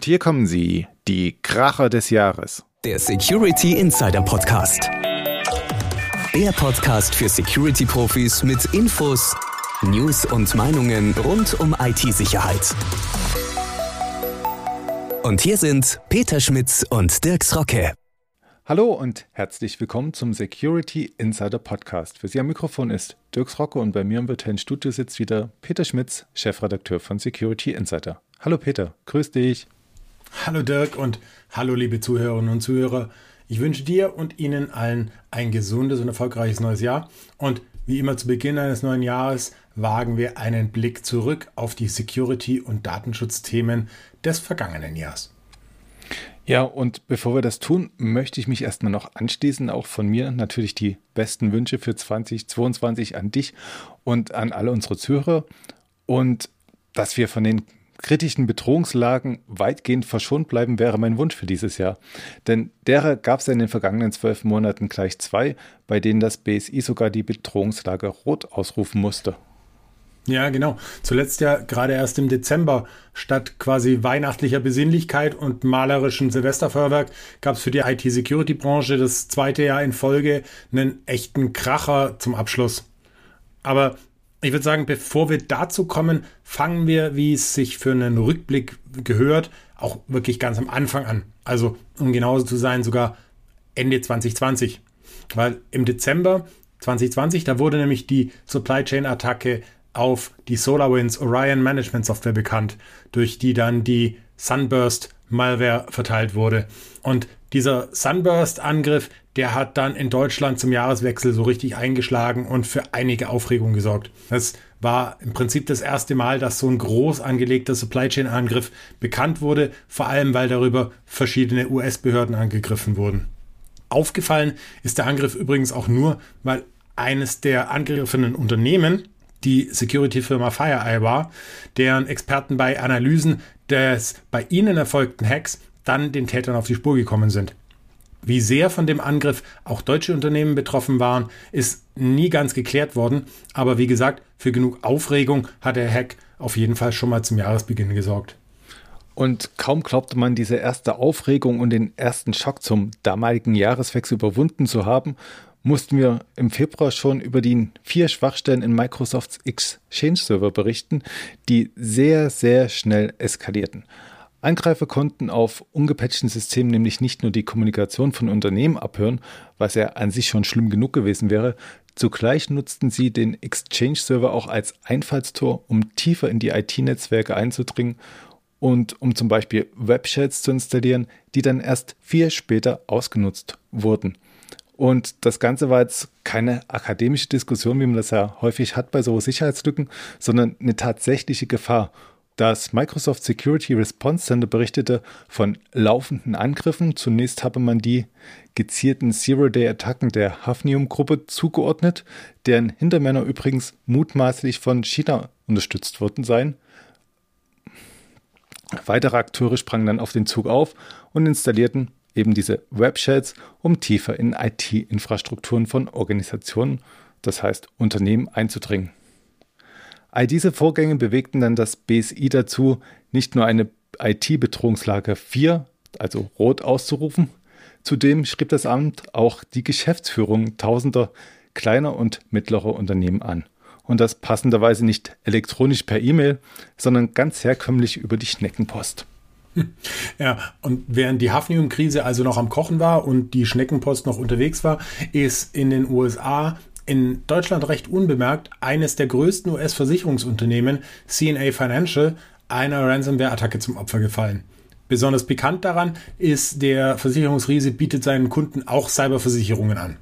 Und hier kommen sie, die Kracher des Jahres. Der Security Insider Podcast. Der Podcast für Security-Profis mit Infos, News und Meinungen rund um IT-Sicherheit. Und hier sind Peter Schmitz und Dirks Rocke. Hallo und herzlich willkommen zum Security Insider Podcast. Für Sie am Mikrofon ist Dirks Rocke und bei mir im virtuellen Studio sitzt wieder Peter Schmitz, Chefredakteur von Security Insider. Hallo Peter, grüß dich. Hallo Dirk und hallo liebe Zuhörerinnen und Zuhörer. Ich wünsche dir und Ihnen allen ein gesundes und erfolgreiches neues Jahr. Und wie immer zu Beginn eines neuen Jahres wagen wir einen Blick zurück auf die Security- und Datenschutzthemen des vergangenen Jahres. Ja, und bevor wir das tun, möchte ich mich erstmal noch anschließen. Auch von mir natürlich die besten Wünsche für 2022 an dich und an alle unsere Zuhörer. Und dass wir von den kritischen Bedrohungslagen weitgehend verschont bleiben, wäre mein Wunsch für dieses Jahr. Denn derer gab es in den vergangenen zwölf Monaten gleich zwei, bei denen das BSI sogar die Bedrohungslage rot ausrufen musste. Ja, genau. Zuletzt ja gerade erst im Dezember statt quasi weihnachtlicher Besinnlichkeit und malerischen Silvesterfeuerwerk gab es für die IT-Security-Branche das zweite Jahr in Folge einen echten Kracher zum Abschluss. Aber ich würde sagen, bevor wir dazu kommen, fangen wir, wie es sich für einen Rückblick gehört, auch wirklich ganz am Anfang an. Also, um genauso zu sein, sogar Ende 2020. Weil im Dezember 2020, da wurde nämlich die Supply Chain Attacke auf die SolarWinds Orion Management Software bekannt, durch die dann die Sunburst Malware verteilt wurde. Und dieser Sunburst-Angriff, der hat dann in Deutschland zum Jahreswechsel so richtig eingeschlagen und für einige Aufregung gesorgt. Das war im Prinzip das erste Mal, dass so ein groß angelegter Supply Chain Angriff bekannt wurde, vor allem weil darüber verschiedene US-Behörden angegriffen wurden. Aufgefallen ist der Angriff übrigens auch nur, weil eines der angegriffenen Unternehmen die Security-Firma FireEye war, deren Experten bei Analysen des bei ihnen erfolgten Hacks dann den Tätern auf die Spur gekommen sind. Wie sehr von dem Angriff auch deutsche Unternehmen betroffen waren, ist nie ganz geklärt worden, aber wie gesagt, für genug Aufregung hat der Hack auf jeden Fall schon mal zum Jahresbeginn gesorgt. Und kaum glaubte man, diese erste Aufregung und den ersten Schock zum damaligen Jahreswechsel überwunden zu haben, mussten wir im Februar schon über die vier Schwachstellen in Microsofts Exchange-Server berichten, die sehr, sehr schnell eskalierten. Angreifer konnten auf ungepatchten Systemen nämlich nicht nur die Kommunikation von Unternehmen abhören, was ja an sich schon schlimm genug gewesen wäre, zugleich nutzten sie den Exchange-Server auch als Einfallstor, um tiefer in die IT-Netzwerke einzudringen und um zum Beispiel Webchats zu installieren, die dann erst viel später ausgenutzt wurden. Und das Ganze war jetzt keine akademische Diskussion, wie man das ja häufig hat bei so Sicherheitslücken, sondern eine tatsächliche Gefahr. Das Microsoft Security Response Center berichtete von laufenden Angriffen. Zunächst habe man die gezielten Zero-Day-Attacken der Hafnium-Gruppe zugeordnet, deren Hintermänner übrigens mutmaßlich von China unterstützt worden seien. Weitere Akteure sprangen dann auf den Zug auf und installierten eben diese Webchats, um tiefer in IT-Infrastrukturen von Organisationen, das heißt Unternehmen, einzudringen. All diese Vorgänge bewegten dann das BSI dazu, nicht nur eine IT-Bedrohungslage 4, also rot, auszurufen, zudem schrieb das Amt auch die Geschäftsführung tausender kleiner und mittlerer Unternehmen an. Und das passenderweise nicht elektronisch per E-Mail, sondern ganz herkömmlich über die Schneckenpost. Ja, und während die Hafnium-Krise also noch am Kochen war und die Schneckenpost noch unterwegs war, ist in den USA in Deutschland recht unbemerkt eines der größten US-Versicherungsunternehmen, CNA Financial, einer Ransomware-Attacke zum Opfer gefallen. Besonders bekannt daran ist, der Versicherungsriese bietet seinen Kunden auch Cyberversicherungen an.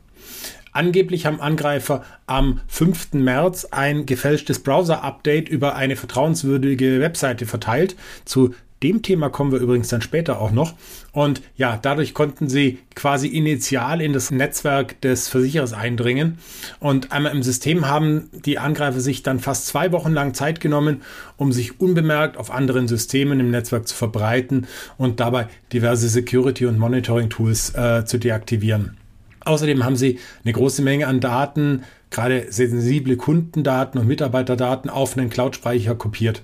Angeblich haben Angreifer am 5. März ein gefälschtes Browser-Update über eine vertrauenswürdige Webseite verteilt. Zu dem Thema kommen wir übrigens dann später auch noch. Und ja, dadurch konnten sie quasi initial in das Netzwerk des Versicherers eindringen. Und einmal im System haben die Angreifer sich dann fast zwei Wochen lang Zeit genommen, um sich unbemerkt auf anderen Systemen im Netzwerk zu verbreiten und dabei diverse Security- und Monitoring-Tools äh, zu deaktivieren. Außerdem haben sie eine große Menge an Daten, gerade sensible Kundendaten und Mitarbeiterdaten auf einen Cloud-Speicher kopiert.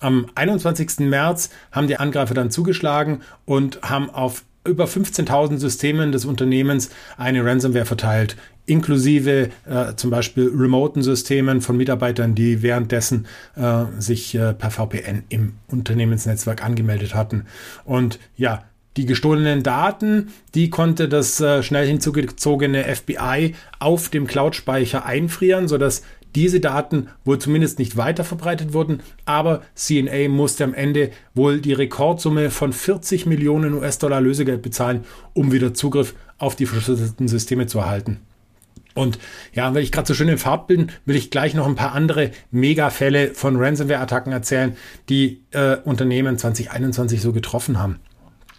Am 21. März haben die Angreifer dann zugeschlagen und haben auf über 15.000 Systemen des Unternehmens eine Ransomware verteilt, inklusive äh, zum Beispiel remoten Systemen von Mitarbeitern, die währenddessen äh, sich äh, per VPN im Unternehmensnetzwerk angemeldet hatten. Und ja, die gestohlenen Daten, die konnte das äh, schnell hinzugezogene FBI auf dem Cloud-Speicher einfrieren, sodass diese Daten wohl zumindest nicht weiter verbreitet wurden, aber CNA musste am Ende wohl die Rekordsumme von 40 Millionen US-Dollar Lösegeld bezahlen, um wieder Zugriff auf die verschlüsselten Systeme zu erhalten. Und ja, weil ich gerade so schön in Farb bin, will ich gleich noch ein paar andere Mega-Fälle von Ransomware-Attacken erzählen, die äh, Unternehmen 2021 so getroffen haben.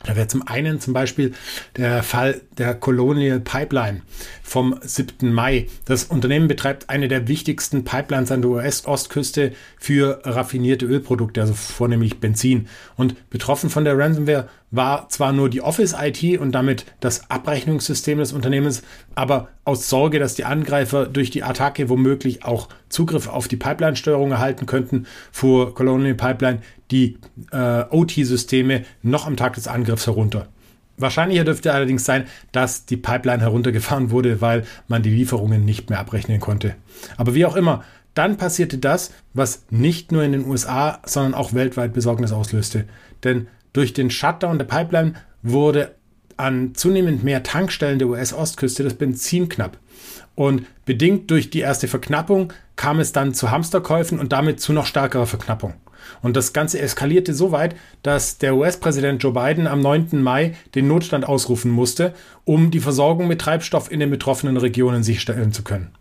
Da wäre zum einen zum Beispiel der Fall der Colonial Pipeline vom 7. Mai. Das Unternehmen betreibt eine der wichtigsten Pipelines an der US-Ostküste für raffinierte Ölprodukte, also vornehmlich Benzin. Und betroffen von der Ransomware war zwar nur die Office-IT und damit das Abrechnungssystem des Unternehmens, aber aus Sorge, dass die Angreifer durch die Attacke womöglich auch Zugriff auf die Pipeline-Steuerung erhalten könnten, fuhr Colonial Pipeline die äh, OT-Systeme noch am Tag des Angriffs herunter. Wahrscheinlicher dürfte allerdings sein, dass die Pipeline heruntergefahren wurde, weil man die Lieferungen nicht mehr abrechnen konnte. Aber wie auch immer, dann passierte das, was nicht nur in den USA, sondern auch weltweit Besorgnis auslöste. Denn durch den Shutdown der Pipeline wurde an zunehmend mehr Tankstellen der US-Ostküste das Benzin knapp. Und bedingt durch die erste Verknappung kam es dann zu Hamsterkäufen und damit zu noch stärkerer Verknappung. Und das Ganze eskalierte so weit, dass der US-Präsident Joe Biden am 9. Mai den Notstand ausrufen musste, um die Versorgung mit Treibstoff in den betroffenen Regionen sicherstellen zu können.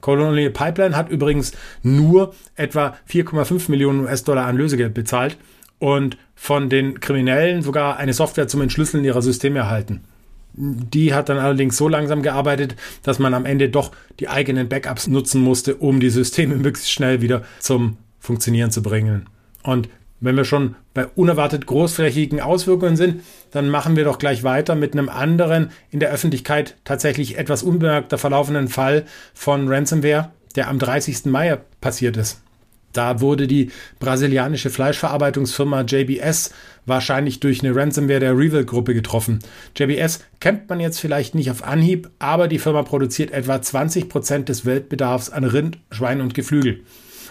Colonial Pipeline hat übrigens nur etwa 4,5 Millionen US-Dollar an Lösegeld bezahlt und von den Kriminellen sogar eine Software zum Entschlüsseln ihrer Systeme erhalten. Die hat dann allerdings so langsam gearbeitet, dass man am Ende doch die eigenen Backups nutzen musste, um die Systeme möglichst schnell wieder zum Funktionieren zu bringen. Und wenn wir schon bei unerwartet großflächigen Auswirkungen sind, dann machen wir doch gleich weiter mit einem anderen in der Öffentlichkeit tatsächlich etwas unbemerkter verlaufenden Fall von Ransomware, der am 30. Mai passiert ist. Da wurde die brasilianische Fleischverarbeitungsfirma JBS wahrscheinlich durch eine Ransomware der Revil-Gruppe getroffen. JBS kennt man jetzt vielleicht nicht auf Anhieb, aber die Firma produziert etwa 20 Prozent des Weltbedarfs an Rind, Schwein und Geflügel.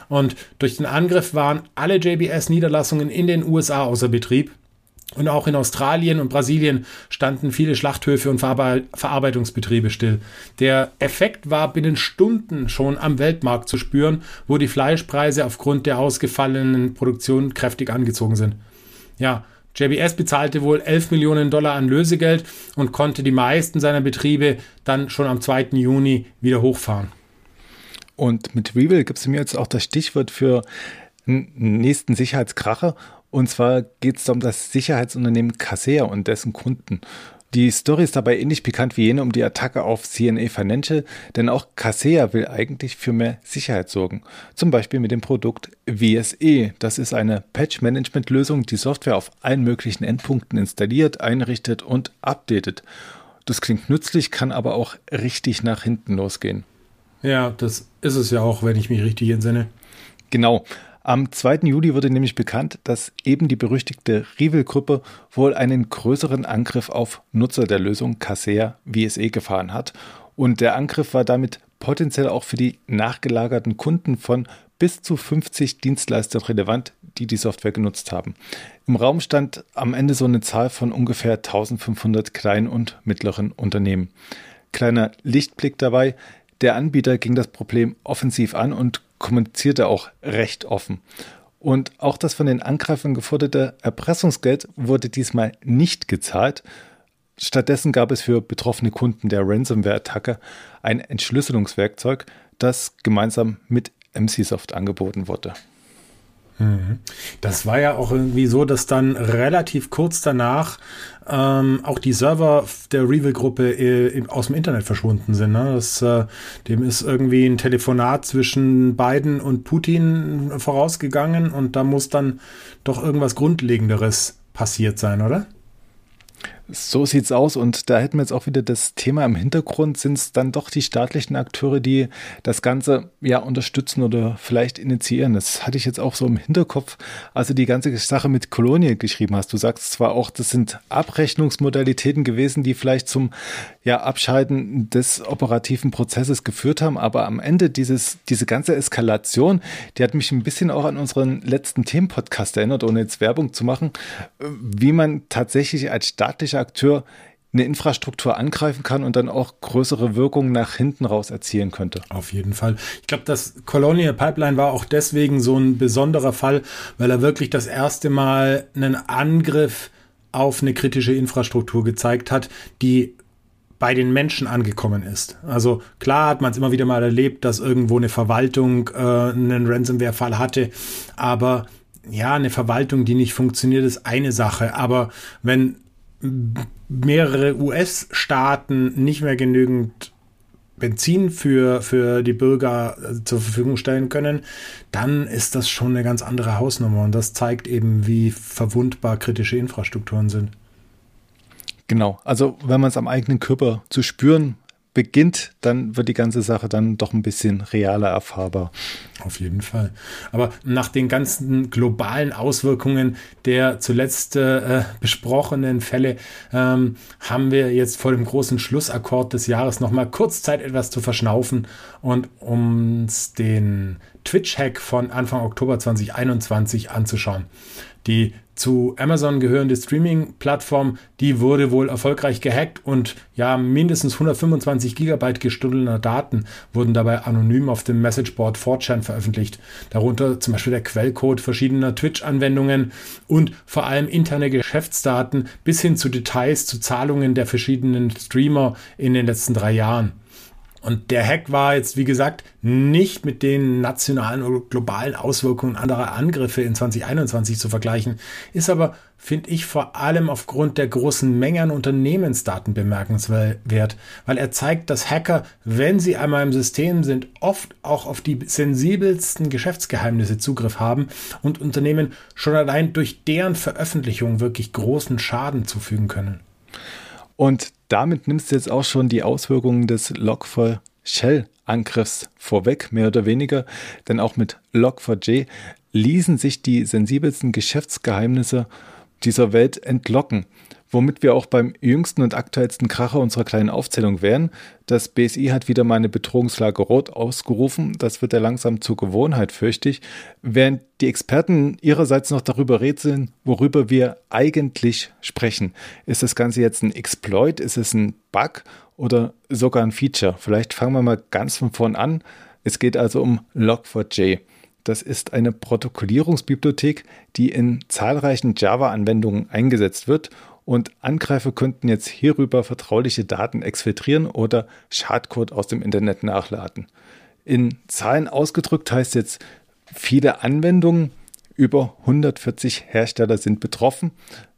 Und durch den Angriff waren alle JBS-Niederlassungen in den USA außer Betrieb. Und auch in Australien und Brasilien standen viele Schlachthöfe und Verarbeitungsbetriebe still. Der Effekt war binnen Stunden schon am Weltmarkt zu spüren, wo die Fleischpreise aufgrund der ausgefallenen Produktion kräftig angezogen sind. Ja, JBS bezahlte wohl 11 Millionen Dollar an Lösegeld und konnte die meisten seiner Betriebe dann schon am 2. Juni wieder hochfahren. Und mit Reveal gibt es mir jetzt auch das Stichwort für einen nächsten Sicherheitskracher. Und zwar geht es um das Sicherheitsunternehmen Casea und dessen Kunden. Die Story ist dabei ähnlich bekannt wie jene um die Attacke auf CNA Financial, denn auch Casea will eigentlich für mehr Sicherheit sorgen. Zum Beispiel mit dem Produkt WSE. Das ist eine Patch-Management-Lösung, die Software auf allen möglichen Endpunkten installiert, einrichtet und updatet. Das klingt nützlich, kann aber auch richtig nach hinten losgehen. Ja, das ist es ja auch, wenn ich mich richtig entsinne. Genau. Am 2. Juli wurde nämlich bekannt, dass eben die berüchtigte Rival-Gruppe wohl einen größeren Angriff auf Nutzer der Lösung Casea VSE gefahren hat. Und der Angriff war damit potenziell auch für die nachgelagerten Kunden von bis zu 50 Dienstleistern relevant, die die Software genutzt haben. Im Raum stand am Ende so eine Zahl von ungefähr 1500 kleinen und mittleren Unternehmen. Kleiner Lichtblick dabei, der Anbieter ging das Problem offensiv an und kommunizierte auch recht offen. Und auch das von den Angreifern geforderte Erpressungsgeld wurde diesmal nicht gezahlt. Stattdessen gab es für betroffene Kunden der Ransomware-Attacke ein Entschlüsselungswerkzeug, das gemeinsam mit MCSoft angeboten wurde. Das war ja auch irgendwie so, dass dann relativ kurz danach ähm, auch die Server der Reveal-Gruppe äh, aus dem Internet verschwunden sind. Ne? Das, äh, dem ist irgendwie ein Telefonat zwischen Biden und Putin vorausgegangen und da muss dann doch irgendwas Grundlegenderes passiert sein, oder? So sieht's aus. Und da hätten wir jetzt auch wieder das Thema im Hintergrund. Sind es dann doch die staatlichen Akteure, die das Ganze ja unterstützen oder vielleicht initiieren? Das hatte ich jetzt auch so im Hinterkopf, als du die ganze Sache mit Kolonie geschrieben hast. Du sagst zwar auch, das sind Abrechnungsmodalitäten gewesen, die vielleicht zum ja, Abschalten des operativen Prozesses geführt haben, aber am Ende dieses, diese ganze Eskalation, die hat mich ein bisschen auch an unseren letzten Themenpodcast erinnert, ohne jetzt Werbung zu machen, wie man tatsächlich als staatlicher Akteur eine Infrastruktur angreifen kann und dann auch größere Wirkungen nach hinten raus erzielen könnte. Auf jeden Fall. Ich glaube, das Colonial Pipeline war auch deswegen so ein besonderer Fall, weil er wirklich das erste Mal einen Angriff auf eine kritische Infrastruktur gezeigt hat, die bei den Menschen angekommen ist. Also klar hat man es immer wieder mal erlebt, dass irgendwo eine Verwaltung äh, einen Ransomware-Fall hatte, aber ja, eine Verwaltung, die nicht funktioniert, ist eine Sache. Aber wenn mehrere US-Staaten nicht mehr genügend Benzin für, für die Bürger äh, zur Verfügung stellen können, dann ist das schon eine ganz andere Hausnummer. Und das zeigt eben, wie verwundbar kritische Infrastrukturen sind. Genau, also wenn man es am eigenen Körper zu spüren beginnt, dann wird die ganze Sache dann doch ein bisschen realer erfahrbar. Auf jeden Fall. Aber nach den ganzen globalen Auswirkungen der zuletzt äh, besprochenen Fälle ähm, haben wir jetzt vor dem großen Schlussakkord des Jahres nochmal kurz Zeit, etwas zu verschnaufen und uns den Twitch-Hack von Anfang Oktober 2021 anzuschauen. Die zu Amazon gehörende Streaming-Plattform, die wurde wohl erfolgreich gehackt und ja, mindestens 125 Gigabyte gestundener Daten wurden dabei anonym auf dem Messageboard 4chan veröffentlicht. Darunter zum Beispiel der Quellcode verschiedener Twitch-Anwendungen und vor allem interne Geschäftsdaten bis hin zu Details zu Zahlungen der verschiedenen Streamer in den letzten drei Jahren. Und der Hack war jetzt, wie gesagt, nicht mit den nationalen oder globalen Auswirkungen anderer Angriffe in 2021 zu vergleichen, ist aber, finde ich, vor allem aufgrund der großen Menge an Unternehmensdaten bemerkenswert, weil er zeigt, dass Hacker, wenn sie einmal im System sind, oft auch auf die sensibelsten Geschäftsgeheimnisse Zugriff haben und Unternehmen schon allein durch deren Veröffentlichung wirklich großen Schaden zufügen können. Und damit nimmst du jetzt auch schon die Auswirkungen des Log4Shell-Angriffs vorweg, mehr oder weniger. Denn auch mit Log4j ließen sich die sensibelsten Geschäftsgeheimnisse dieser Welt entlocken womit wir auch beim jüngsten und aktuellsten Kracher unserer kleinen Aufzählung wären. Das BSI hat wieder mal eine Bedrohungslage rot ausgerufen. Das wird ja langsam zur Gewohnheit, fürchte ich. Während die Experten ihrerseits noch darüber rätseln, worüber wir eigentlich sprechen. Ist das Ganze jetzt ein Exploit? Ist es ein Bug oder sogar ein Feature? Vielleicht fangen wir mal ganz von vorn an. Es geht also um Log4j. Das ist eine Protokollierungsbibliothek, die in zahlreichen Java-Anwendungen eingesetzt wird und Angreifer könnten jetzt hierüber vertrauliche Daten exfiltrieren oder Schadcode aus dem Internet nachladen. In Zahlen ausgedrückt heißt jetzt, viele Anwendungen, über 140 Hersteller sind betroffen.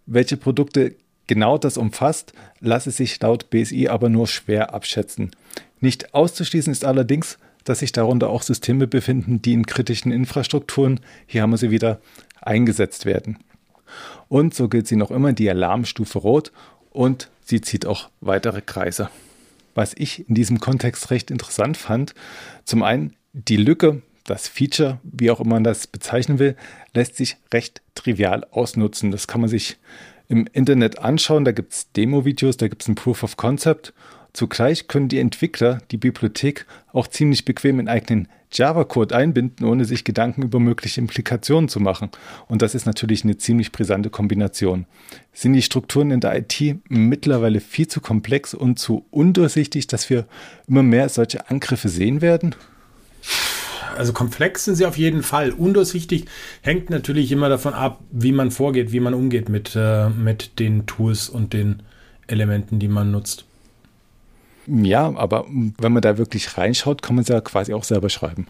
Welche Produkte genau das umfasst, lasse sich laut BSI aber nur schwer abschätzen. Nicht auszuschließen ist allerdings, dass sich darunter auch Systeme befinden, die in kritischen Infrastrukturen, hier haben wir sie wieder, eingesetzt werden. Und so gilt sie noch immer die Alarmstufe Rot und sie zieht auch weitere Kreise. Was ich in diesem Kontext recht interessant fand, zum einen die Lücke, das Feature, wie auch immer man das bezeichnen will, lässt sich recht trivial ausnutzen. Das kann man sich im Internet anschauen. Da gibt es Demo-Videos, da gibt es ein Proof of Concept Zugleich können die Entwickler die Bibliothek auch ziemlich bequem in eigenen Java-Code einbinden, ohne sich Gedanken über mögliche Implikationen zu machen. Und das ist natürlich eine ziemlich brisante Kombination. Sind die Strukturen in der IT mittlerweile viel zu komplex und zu undurchsichtig, dass wir immer mehr solche Angriffe sehen werden? Also komplex sind sie auf jeden Fall. Undurchsichtig hängt natürlich immer davon ab, wie man vorgeht, wie man umgeht mit, äh, mit den Tools und den Elementen, die man nutzt. Ja, aber wenn man da wirklich reinschaut, kann man es ja quasi auch selber schreiben.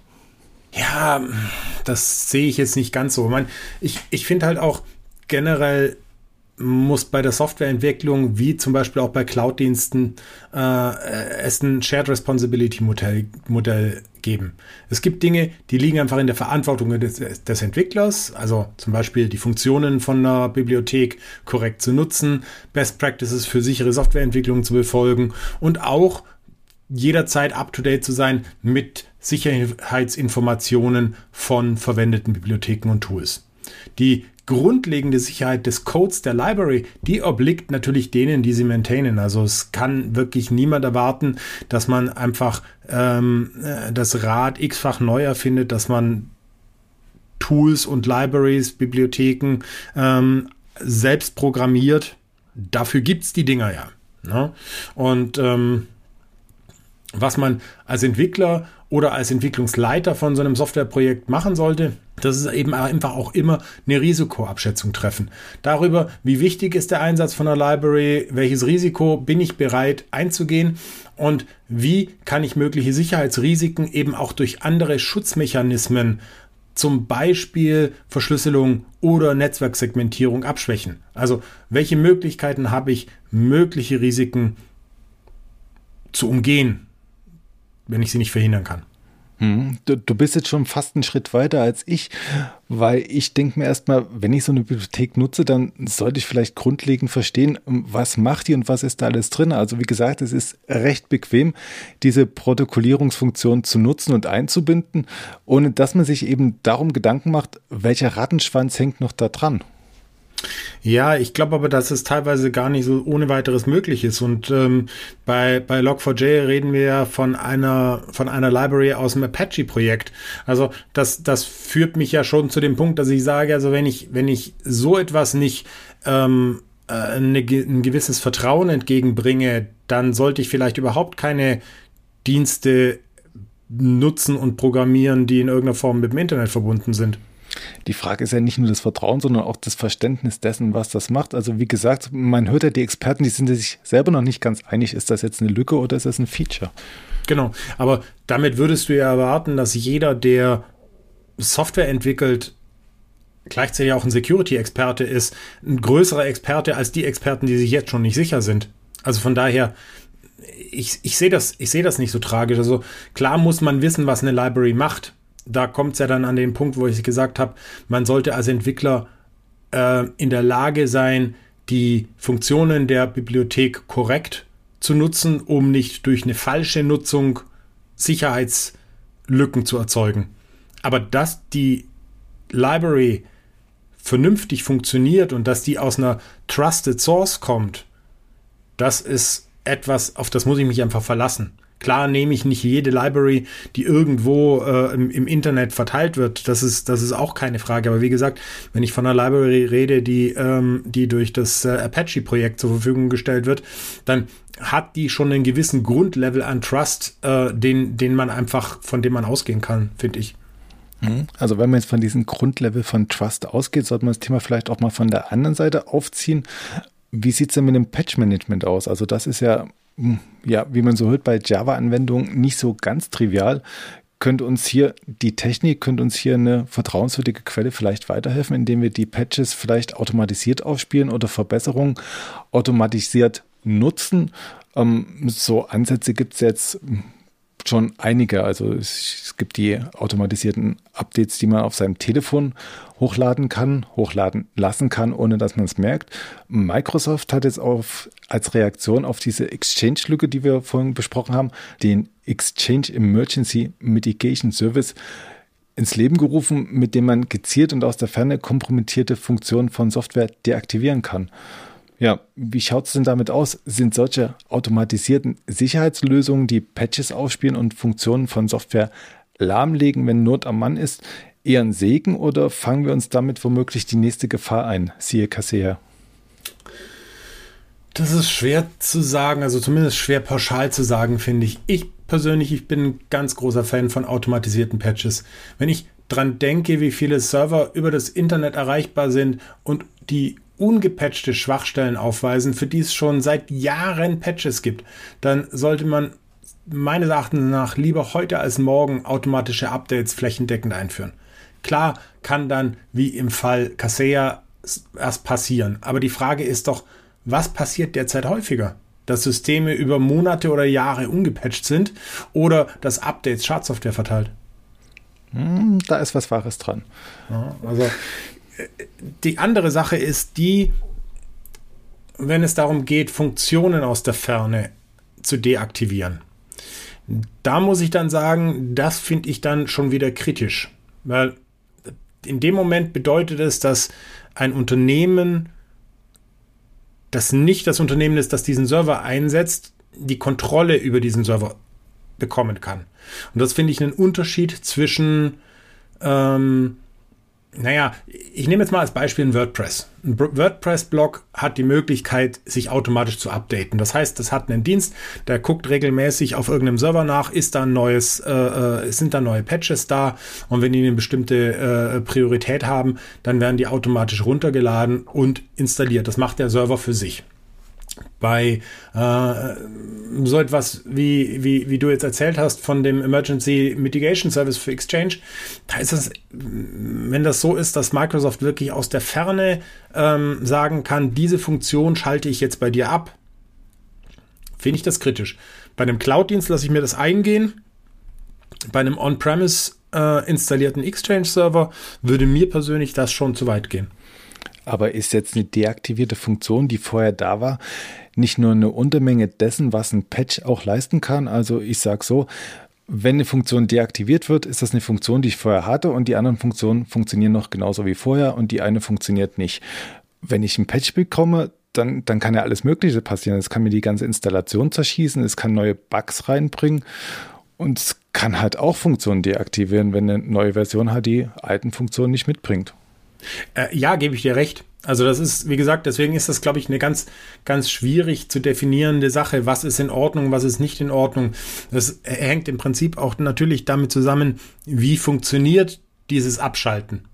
Ja, das sehe ich jetzt nicht ganz so. Ich, mein, ich, ich finde halt auch generell muss bei der Softwareentwicklung, wie zum Beispiel auch bei Cloud-Diensten, äh, es ein Shared Responsibility Modell, Modell geben. Es gibt Dinge, die liegen einfach in der Verantwortung des, des Entwicklers, also zum Beispiel die Funktionen von einer Bibliothek korrekt zu nutzen, Best Practices für sichere Softwareentwicklung zu befolgen und auch jederzeit up-to-date zu sein mit Sicherheitsinformationen von verwendeten Bibliotheken und Tools. Die grundlegende Sicherheit des Codes der Library, die obliegt natürlich denen, die sie maintainen. Also es kann wirklich niemand erwarten, dass man einfach ähm, äh, das Rad x-fach neu erfindet, dass man Tools und Libraries, Bibliotheken ähm, selbst programmiert. Dafür gibt's die Dinger ja. Ne? Und ähm, was man als Entwickler oder als Entwicklungsleiter von so einem Softwareprojekt machen sollte, das ist eben einfach auch immer eine Risikoabschätzung treffen. Darüber, wie wichtig ist der Einsatz von einer Library, welches Risiko bin ich bereit einzugehen und wie kann ich mögliche Sicherheitsrisiken eben auch durch andere Schutzmechanismen zum Beispiel Verschlüsselung oder Netzwerksegmentierung abschwächen. Also welche Möglichkeiten habe ich, mögliche Risiken zu umgehen, wenn ich sie nicht verhindern kann. Hm, du, du, bist jetzt schon fast einen Schritt weiter als ich, weil ich denke mir erstmal, wenn ich so eine Bibliothek nutze, dann sollte ich vielleicht grundlegend verstehen, was macht die und was ist da alles drin. Also wie gesagt, es ist recht bequem, diese Protokollierungsfunktion zu nutzen und einzubinden, ohne dass man sich eben darum Gedanken macht, welcher Rattenschwanz hängt noch da dran. Ja, ich glaube aber, dass es teilweise gar nicht so ohne weiteres möglich ist. Und ähm, bei, bei Log4j reden wir ja von einer, von einer Library aus dem Apache-Projekt. Also das, das führt mich ja schon zu dem Punkt, dass ich sage, also wenn ich, wenn ich so etwas nicht ähm, äh, eine, ein gewisses Vertrauen entgegenbringe, dann sollte ich vielleicht überhaupt keine Dienste nutzen und programmieren, die in irgendeiner Form mit dem Internet verbunden sind. Die Frage ist ja nicht nur das Vertrauen, sondern auch das Verständnis dessen, was das macht. Also wie gesagt, man hört ja die Experten, die sind sich selber noch nicht ganz einig, ist das jetzt eine Lücke oder ist das ein Feature? Genau, aber damit würdest du ja erwarten, dass jeder, der Software entwickelt, gleichzeitig auch ein Security-Experte ist, ein größerer Experte als die Experten, die sich jetzt schon nicht sicher sind. Also von daher, ich, ich sehe das, ich sehe das nicht so tragisch. Also klar muss man wissen, was eine Library macht da kommt es ja dann an den Punkt, wo ich gesagt habe, man sollte als Entwickler äh, in der Lage sein, die Funktionen der Bibliothek korrekt zu nutzen, um nicht durch eine falsche Nutzung Sicherheitslücken zu erzeugen. Aber dass die Library vernünftig funktioniert und dass die aus einer Trusted Source kommt, das ist etwas, auf das muss ich mich einfach verlassen. Klar nehme ich nicht jede Library, die irgendwo äh, im, im, Internet verteilt wird. Das ist, das ist auch keine Frage. Aber wie gesagt, wenn ich von einer Library rede, die, ähm, die durch das äh, Apache-Projekt zur Verfügung gestellt wird, dann hat die schon einen gewissen Grundlevel an Trust, äh, den, den man einfach, von dem man ausgehen kann, finde ich. Mhm. Also wenn man jetzt von diesem Grundlevel von Trust ausgeht, sollte man das Thema vielleicht auch mal von der anderen Seite aufziehen. Wie sieht es denn mit dem Patch-Management aus? Also das ist ja hm, ja, wie man so hört, bei Java-Anwendungen nicht so ganz trivial. Könnte uns hier die Technik, könnte uns hier eine vertrauenswürdige Quelle vielleicht weiterhelfen, indem wir die Patches vielleicht automatisiert aufspielen oder Verbesserungen automatisiert nutzen. Ähm, so Ansätze gibt es jetzt schon einige. Also es, es, gibt die automatisierten Updates, die man auf seinem Telefon hochladen kann, hochladen lassen kann, ohne dass man es merkt. Microsoft hat jetzt auf, als Reaktion auf diese Exchange-Lücke, die wir vorhin besprochen haben, den Exchange Emergency Mitigation Service ins Leben gerufen, mit dem man gezielt und aus der Ferne kompromittierte Funktionen von Software deaktivieren kann. Ja, wie schaut es denn damit aus? Sind solche automatisierten Sicherheitslösungen, die Patches aufspielen und Funktionen von Software lahmlegen, wenn Not am Mann ist, eher ein Segen oder fangen wir uns damit womöglich die nächste Gefahr ein? Siehe Kassea. Das ist schwer zu sagen, also zumindest schwer pauschal zu sagen, finde ich. Ich persönlich, ich bin ein ganz großer Fan von automatisierten Patches. Wenn ich dran denke, wie viele Server über das Internet erreichbar sind und die ungepatchte Schwachstellen aufweisen, für die es schon seit Jahren Patches gibt, dann sollte man meines Erachtens nach lieber heute als morgen automatische Updates flächendeckend einführen. Klar kann dann, wie im Fall Kaseya, erst passieren. Aber die Frage ist doch, was passiert derzeit häufiger? Dass Systeme über Monate oder Jahre ungepatcht sind oder dass Updates Schadsoftware verteilt? Hm, da ist was Wahres dran. Ja, also die andere Sache ist die, wenn es darum geht, Funktionen aus der Ferne zu deaktivieren. Da muss ich dann sagen, das finde ich dann schon wieder kritisch, weil in dem Moment bedeutet es, dass ein Unternehmen, das nicht das Unternehmen ist, das diesen Server einsetzt, die Kontrolle über diesen Server bekommen kann. Und das finde ich einen Unterschied zwischen ähm, naja, ich nehme jetzt mal als Beispiel ein WordPress. Ein WordPress-Blog hat die Möglichkeit, sich automatisch zu updaten. Das heißt, es hat einen Dienst, der guckt regelmäßig auf irgendeinem Server nach, ist da ein neues, äh, äh, sind da neue Patches da und wenn die eine bestimmte äh, Priorität haben, dann werden die automatisch runtergeladen und installiert. Das macht der Server für sich bei äh, so etwas, wie, wie, wie du jetzt erzählt hast von dem Emergency Mitigation Service für Exchange, da ist es, wenn das so ist, dass Microsoft wirklich aus der Ferne ähm, sagen kann, diese Funktion schalte ich jetzt bei dir ab, finde ich das kritisch. Bei einem Cloud-Dienst lasse ich mir das eingehen. Bei einem On-Premise äh, installierten Exchange-Server würde mir persönlich das schon zu weit gehen. Aber ist jetzt eine deaktivierte Funktion, die vorher da war, nicht nur eine Untermenge dessen, was ein Patch auch leisten kann? Also ich sage so, wenn eine Funktion deaktiviert wird, ist das eine Funktion, die ich vorher hatte und die anderen Funktionen funktionieren noch genauso wie vorher und die eine funktioniert nicht. Wenn ich ein Patch bekomme, dann, dann kann ja alles Mögliche passieren. Es kann mir die ganze Installation zerschießen, es kann neue Bugs reinbringen und es kann halt auch Funktionen deaktivieren, wenn eine neue Version halt die alten Funktionen nicht mitbringt. Äh, ja, gebe ich dir recht. Also das ist, wie gesagt, deswegen ist das, glaube ich, eine ganz, ganz schwierig zu definierende Sache. Was ist in Ordnung, was ist nicht in Ordnung? Das hängt im Prinzip auch natürlich damit zusammen, wie funktioniert dieses Abschalten.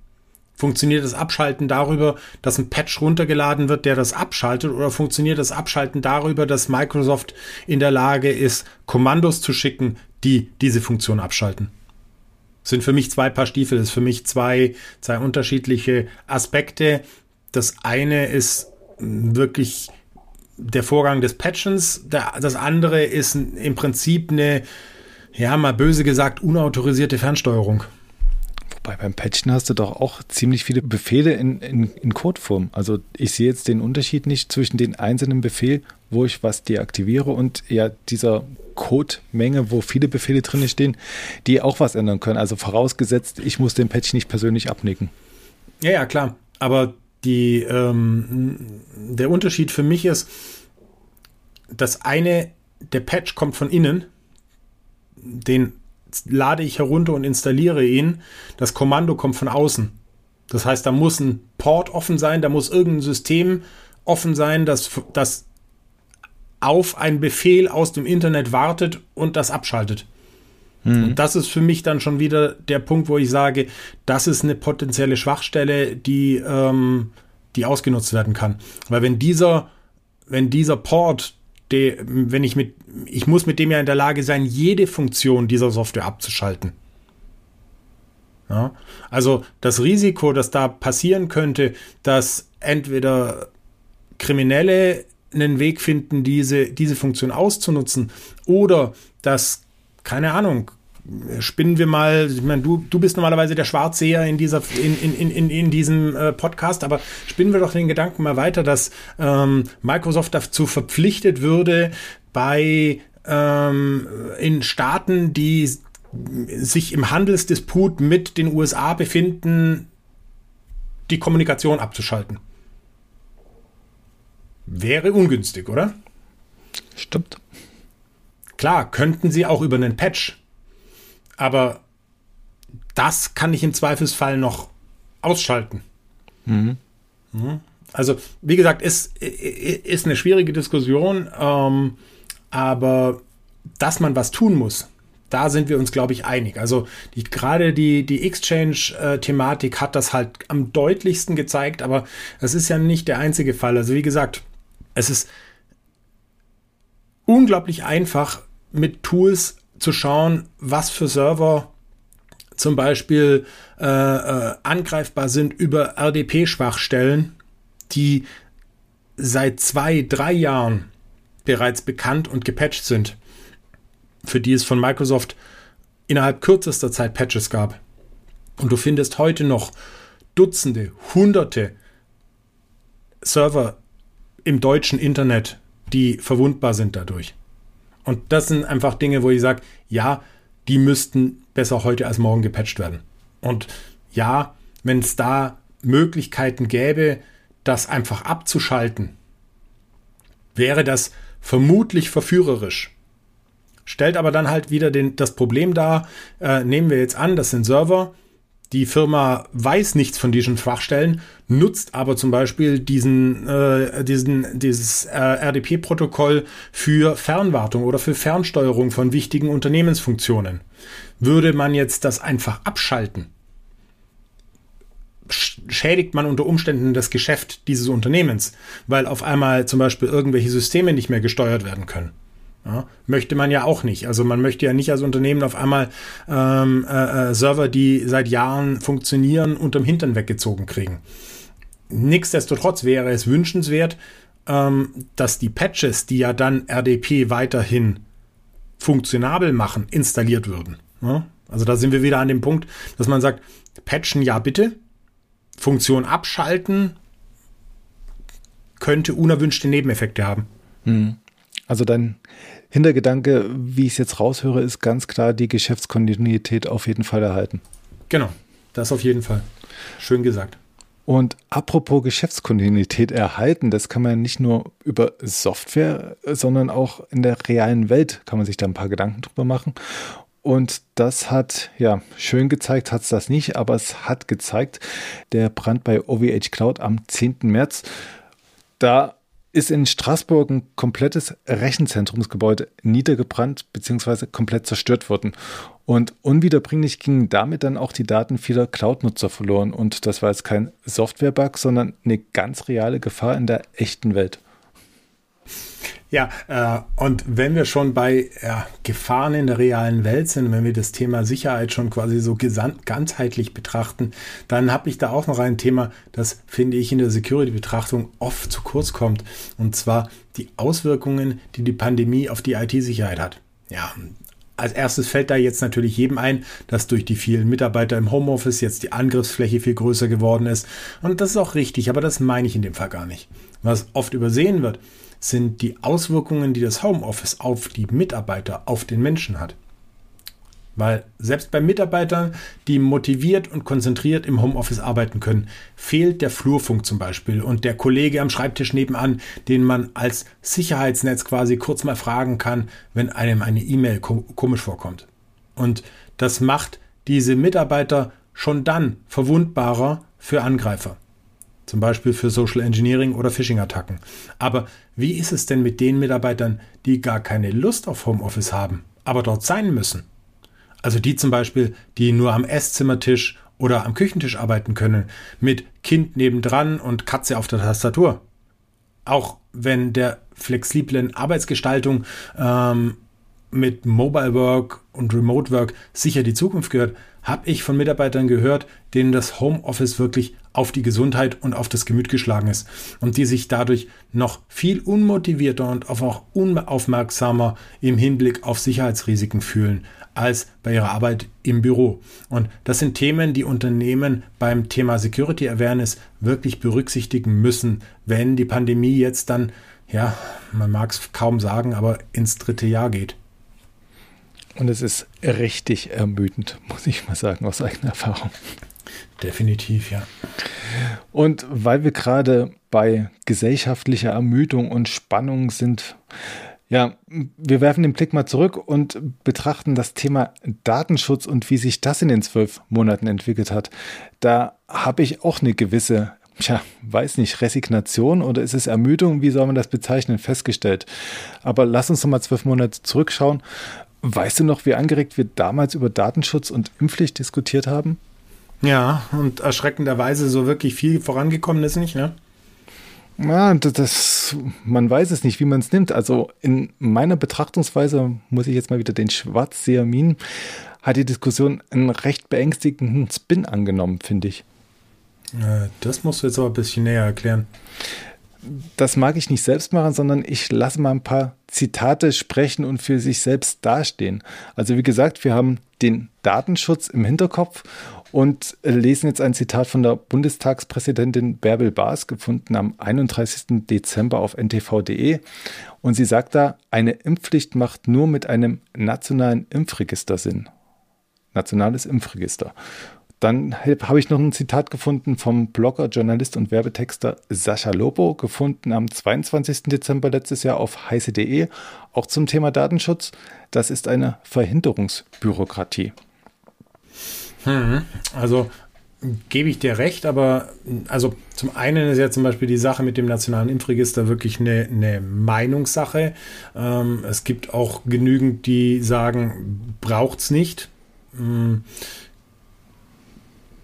Funktioniert das Abschalten darüber, dass ein Patch runtergeladen wird, der das abschaltet, oder funktioniert das Abschalten darüber, dass Microsoft in der Lage ist, Kommandos zu schicken, die diese Funktion abschalten? sind für mich zwei Paar Stiefel, das ist für mich zwei, zwei unterschiedliche Aspekte. Das eine ist wirklich der Vorgang des Patchens, das andere ist im Prinzip eine, ja, mal böse gesagt, unautorisierte Fernsteuerung. Wobei beim Patchen hast du doch auch ziemlich viele Befehle in, in, in Codeform. Also ich sehe jetzt den Unterschied nicht zwischen den einzelnen Befehl, wo ich was deaktiviere und ja dieser Codemenge, wo viele Befehle drin stehen, die auch was ändern können. Also vorausgesetzt, ich muss den Patch nicht persönlich abnicken. Ja, ja, klar. Aber die, ähm, der Unterschied für mich ist, das eine, der Patch kommt von innen, den lade ich herunter und installiere ihn. Das Kommando kommt von außen. Das heißt, da muss ein Port offen sein, da muss irgendein System offen sein, das, das auf einen Befehl aus dem Internet wartet und das abschaltet. Mhm. Und das ist für mich dann schon wieder der Punkt, wo ich sage, das ist eine potenzielle Schwachstelle, die, ähm, die ausgenutzt werden kann. Weil wenn dieser, wenn dieser Port, de, wenn ich mit, ich muss mit dem ja in der Lage sein, jede Funktion dieser Software abzuschalten. Ja? Also das Risiko, das da passieren könnte, dass entweder Kriminelle einen Weg finden, diese, diese Funktion auszunutzen. Oder dass, keine Ahnung, spinnen wir mal, ich meine, du, du bist normalerweise der Schwarzseher in, dieser, in, in, in, in diesem äh, Podcast, aber spinnen wir doch den Gedanken mal weiter, dass ähm, Microsoft dazu verpflichtet würde, bei ähm, in Staaten, die sich im Handelsdisput mit den USA befinden, die Kommunikation abzuschalten. Wäre ungünstig, oder? Stimmt. Klar, könnten sie auch über einen Patch. Aber das kann ich im Zweifelsfall noch ausschalten. Mhm. mhm. Also, wie gesagt, ist, ist eine schwierige Diskussion, ähm, aber dass man was tun muss, da sind wir uns, glaube ich, einig. Also die, gerade die, die Exchange-Thematik hat das halt am deutlichsten gezeigt, aber es ist ja nicht der einzige Fall. Also wie gesagt, es ist unglaublich einfach, mit Tools zu schauen, was für Server zum Beispiel äh, äh, angreifbar sind über RDP-Schwachstellen die seit zwei, drei Jahren bereits bekannt und gepatcht sind, für die es von Microsoft innerhalb kürzester Zeit Patches gab. Und du findest heute noch Dutzende, Hunderte Server im deutschen Internet, die verwundbar sind dadurch. Und das sind einfach Dinge, wo ich sage, ja, die müssten besser heute als morgen gepatcht werden. Und ja, wenn es da Möglichkeiten gäbe, das einfach abzuschalten, wäre das vermutlich verführerisch. Stellt aber dann halt wieder den, das Problem dar, äh, nehmen wir jetzt an, das sind Server, die Firma weiß nichts von diesen Schwachstellen, nutzt aber zum Beispiel diesen, äh, diesen, dieses äh, RDP-Protokoll für Fernwartung oder für Fernsteuerung von wichtigen Unternehmensfunktionen. Würde man jetzt das einfach abschalten, schädigt man unter Umständen das Geschäft dieses Unternehmens, weil auf einmal zum Beispiel irgendwelche Systeme nicht mehr gesteuert werden können. Ja, möchte man ja auch nicht. Also man möchte ja nicht als Unternehmen auf einmal ähm, äh, äh Server, die seit Jahren funktionieren, unterm Hintern weggezogen kriegen. Nichtsdestotrotz wäre es wünschenswert, ähm, dass die Patches, die ja dann RDP weiterhin funktionabel machen, installiert würden. Ja? Also da sind wir wieder an dem Punkt, dass man sagt, patchen ja bitte, Funktion abschalten könnte unerwünschte Nebeneffekte haben. Hm. Also dein Hintergedanke, wie ich es jetzt raushöre, ist ganz klar die Geschäftskontinuität auf jeden Fall erhalten. Genau, das auf jeden Fall. Schön gesagt. Und apropos Geschäftskontinuität erhalten, das kann man nicht nur über Software, sondern auch in der realen Welt kann man sich da ein paar Gedanken drüber machen. Und das hat, ja, schön gezeigt hat es das nicht, aber es hat gezeigt, der Brand bei OVH Cloud am 10. März. Da ist in Straßburg ein komplettes Rechenzentrumsgebäude niedergebrannt bzw. komplett zerstört worden. Und unwiederbringlich gingen damit dann auch die Daten vieler Cloud-Nutzer verloren. Und das war jetzt kein Software-Bug, sondern eine ganz reale Gefahr in der echten Welt. Ja, äh, und wenn wir schon bei ja, Gefahren in der realen Welt sind, wenn wir das Thema Sicherheit schon quasi so ganzheitlich betrachten, dann habe ich da auch noch ein Thema, das finde ich in der Security-Betrachtung oft zu kurz kommt. Und zwar die Auswirkungen, die die Pandemie auf die IT-Sicherheit hat. Ja, als erstes fällt da jetzt natürlich jedem ein, dass durch die vielen Mitarbeiter im Homeoffice jetzt die Angriffsfläche viel größer geworden ist. Und das ist auch richtig, aber das meine ich in dem Fall gar nicht. Was oft übersehen wird, sind die Auswirkungen, die das Homeoffice auf die Mitarbeiter, auf den Menschen hat. Weil selbst bei Mitarbeitern, die motiviert und konzentriert im Homeoffice arbeiten können, fehlt der Flurfunk zum Beispiel und der Kollege am Schreibtisch nebenan, den man als Sicherheitsnetz quasi kurz mal fragen kann, wenn einem eine E-Mail komisch vorkommt. Und das macht diese Mitarbeiter schon dann verwundbarer für Angreifer. Zum Beispiel für Social Engineering oder Phishing-Attacken. Aber wie ist es denn mit den Mitarbeitern, die gar keine Lust auf Homeoffice haben, aber dort sein müssen? Also die zum Beispiel, die nur am Esszimmertisch oder am Küchentisch arbeiten können, mit Kind nebendran und Katze auf der Tastatur. Auch wenn der flexiblen Arbeitsgestaltung ähm, mit Mobile Work und Remote Work sicher die Zukunft gehört, habe ich von Mitarbeitern gehört, denen das Homeoffice wirklich auf die Gesundheit und auf das Gemüt geschlagen ist und die sich dadurch noch viel unmotivierter und auch unaufmerksamer im Hinblick auf Sicherheitsrisiken fühlen als bei ihrer Arbeit im Büro. Und das sind Themen, die Unternehmen beim Thema Security Awareness wirklich berücksichtigen müssen, wenn die Pandemie jetzt dann, ja, man mag es kaum sagen, aber ins dritte Jahr geht. Und es ist richtig ermüdend, muss ich mal sagen, aus eigener Erfahrung. Definitiv, ja. Und weil wir gerade bei gesellschaftlicher Ermüdung und Spannung sind, ja, wir werfen den Blick mal zurück und betrachten das Thema Datenschutz und wie sich das in den zwölf Monaten entwickelt hat. Da habe ich auch eine gewisse, tja, weiß nicht, Resignation oder ist es Ermüdung? Wie soll man das bezeichnen? Festgestellt. Aber lass uns noch mal zwölf Monate zurückschauen. Weißt du noch, wie angeregt wir damals über Datenschutz und Impfpflicht diskutiert haben? Ja, und erschreckenderweise so wirklich viel vorangekommen ist nicht, ne? Ja, das, man weiß es nicht, wie man es nimmt. Also in meiner Betrachtungsweise muss ich jetzt mal wieder den Schwarzseher Min, hat die Diskussion einen recht beängstigenden Spin angenommen, finde ich. Das musst du jetzt aber ein bisschen näher erklären. Das mag ich nicht selbst machen, sondern ich lasse mal ein paar Zitate sprechen und für sich selbst dastehen. Also wie gesagt, wir haben den Datenschutz im Hinterkopf und lesen jetzt ein Zitat von der Bundestagspräsidentin Bärbel Baas, gefunden am 31. Dezember auf ntv.de. Und sie sagt da, eine Impfpflicht macht nur mit einem nationalen Impfregister Sinn. Nationales Impfregister. Dann habe ich noch ein Zitat gefunden vom Blogger, Journalist und Werbetexter Sascha Lobo, gefunden am 22. Dezember letztes Jahr auf heiße.de, auch zum Thema Datenschutz. Das ist eine Verhinderungsbürokratie. Hm, also gebe ich dir recht, aber also zum einen ist ja zum Beispiel die Sache mit dem nationalen Impfregister wirklich eine, eine Meinungssache. Ähm, es gibt auch genügend, die sagen, braucht es nicht. Hm,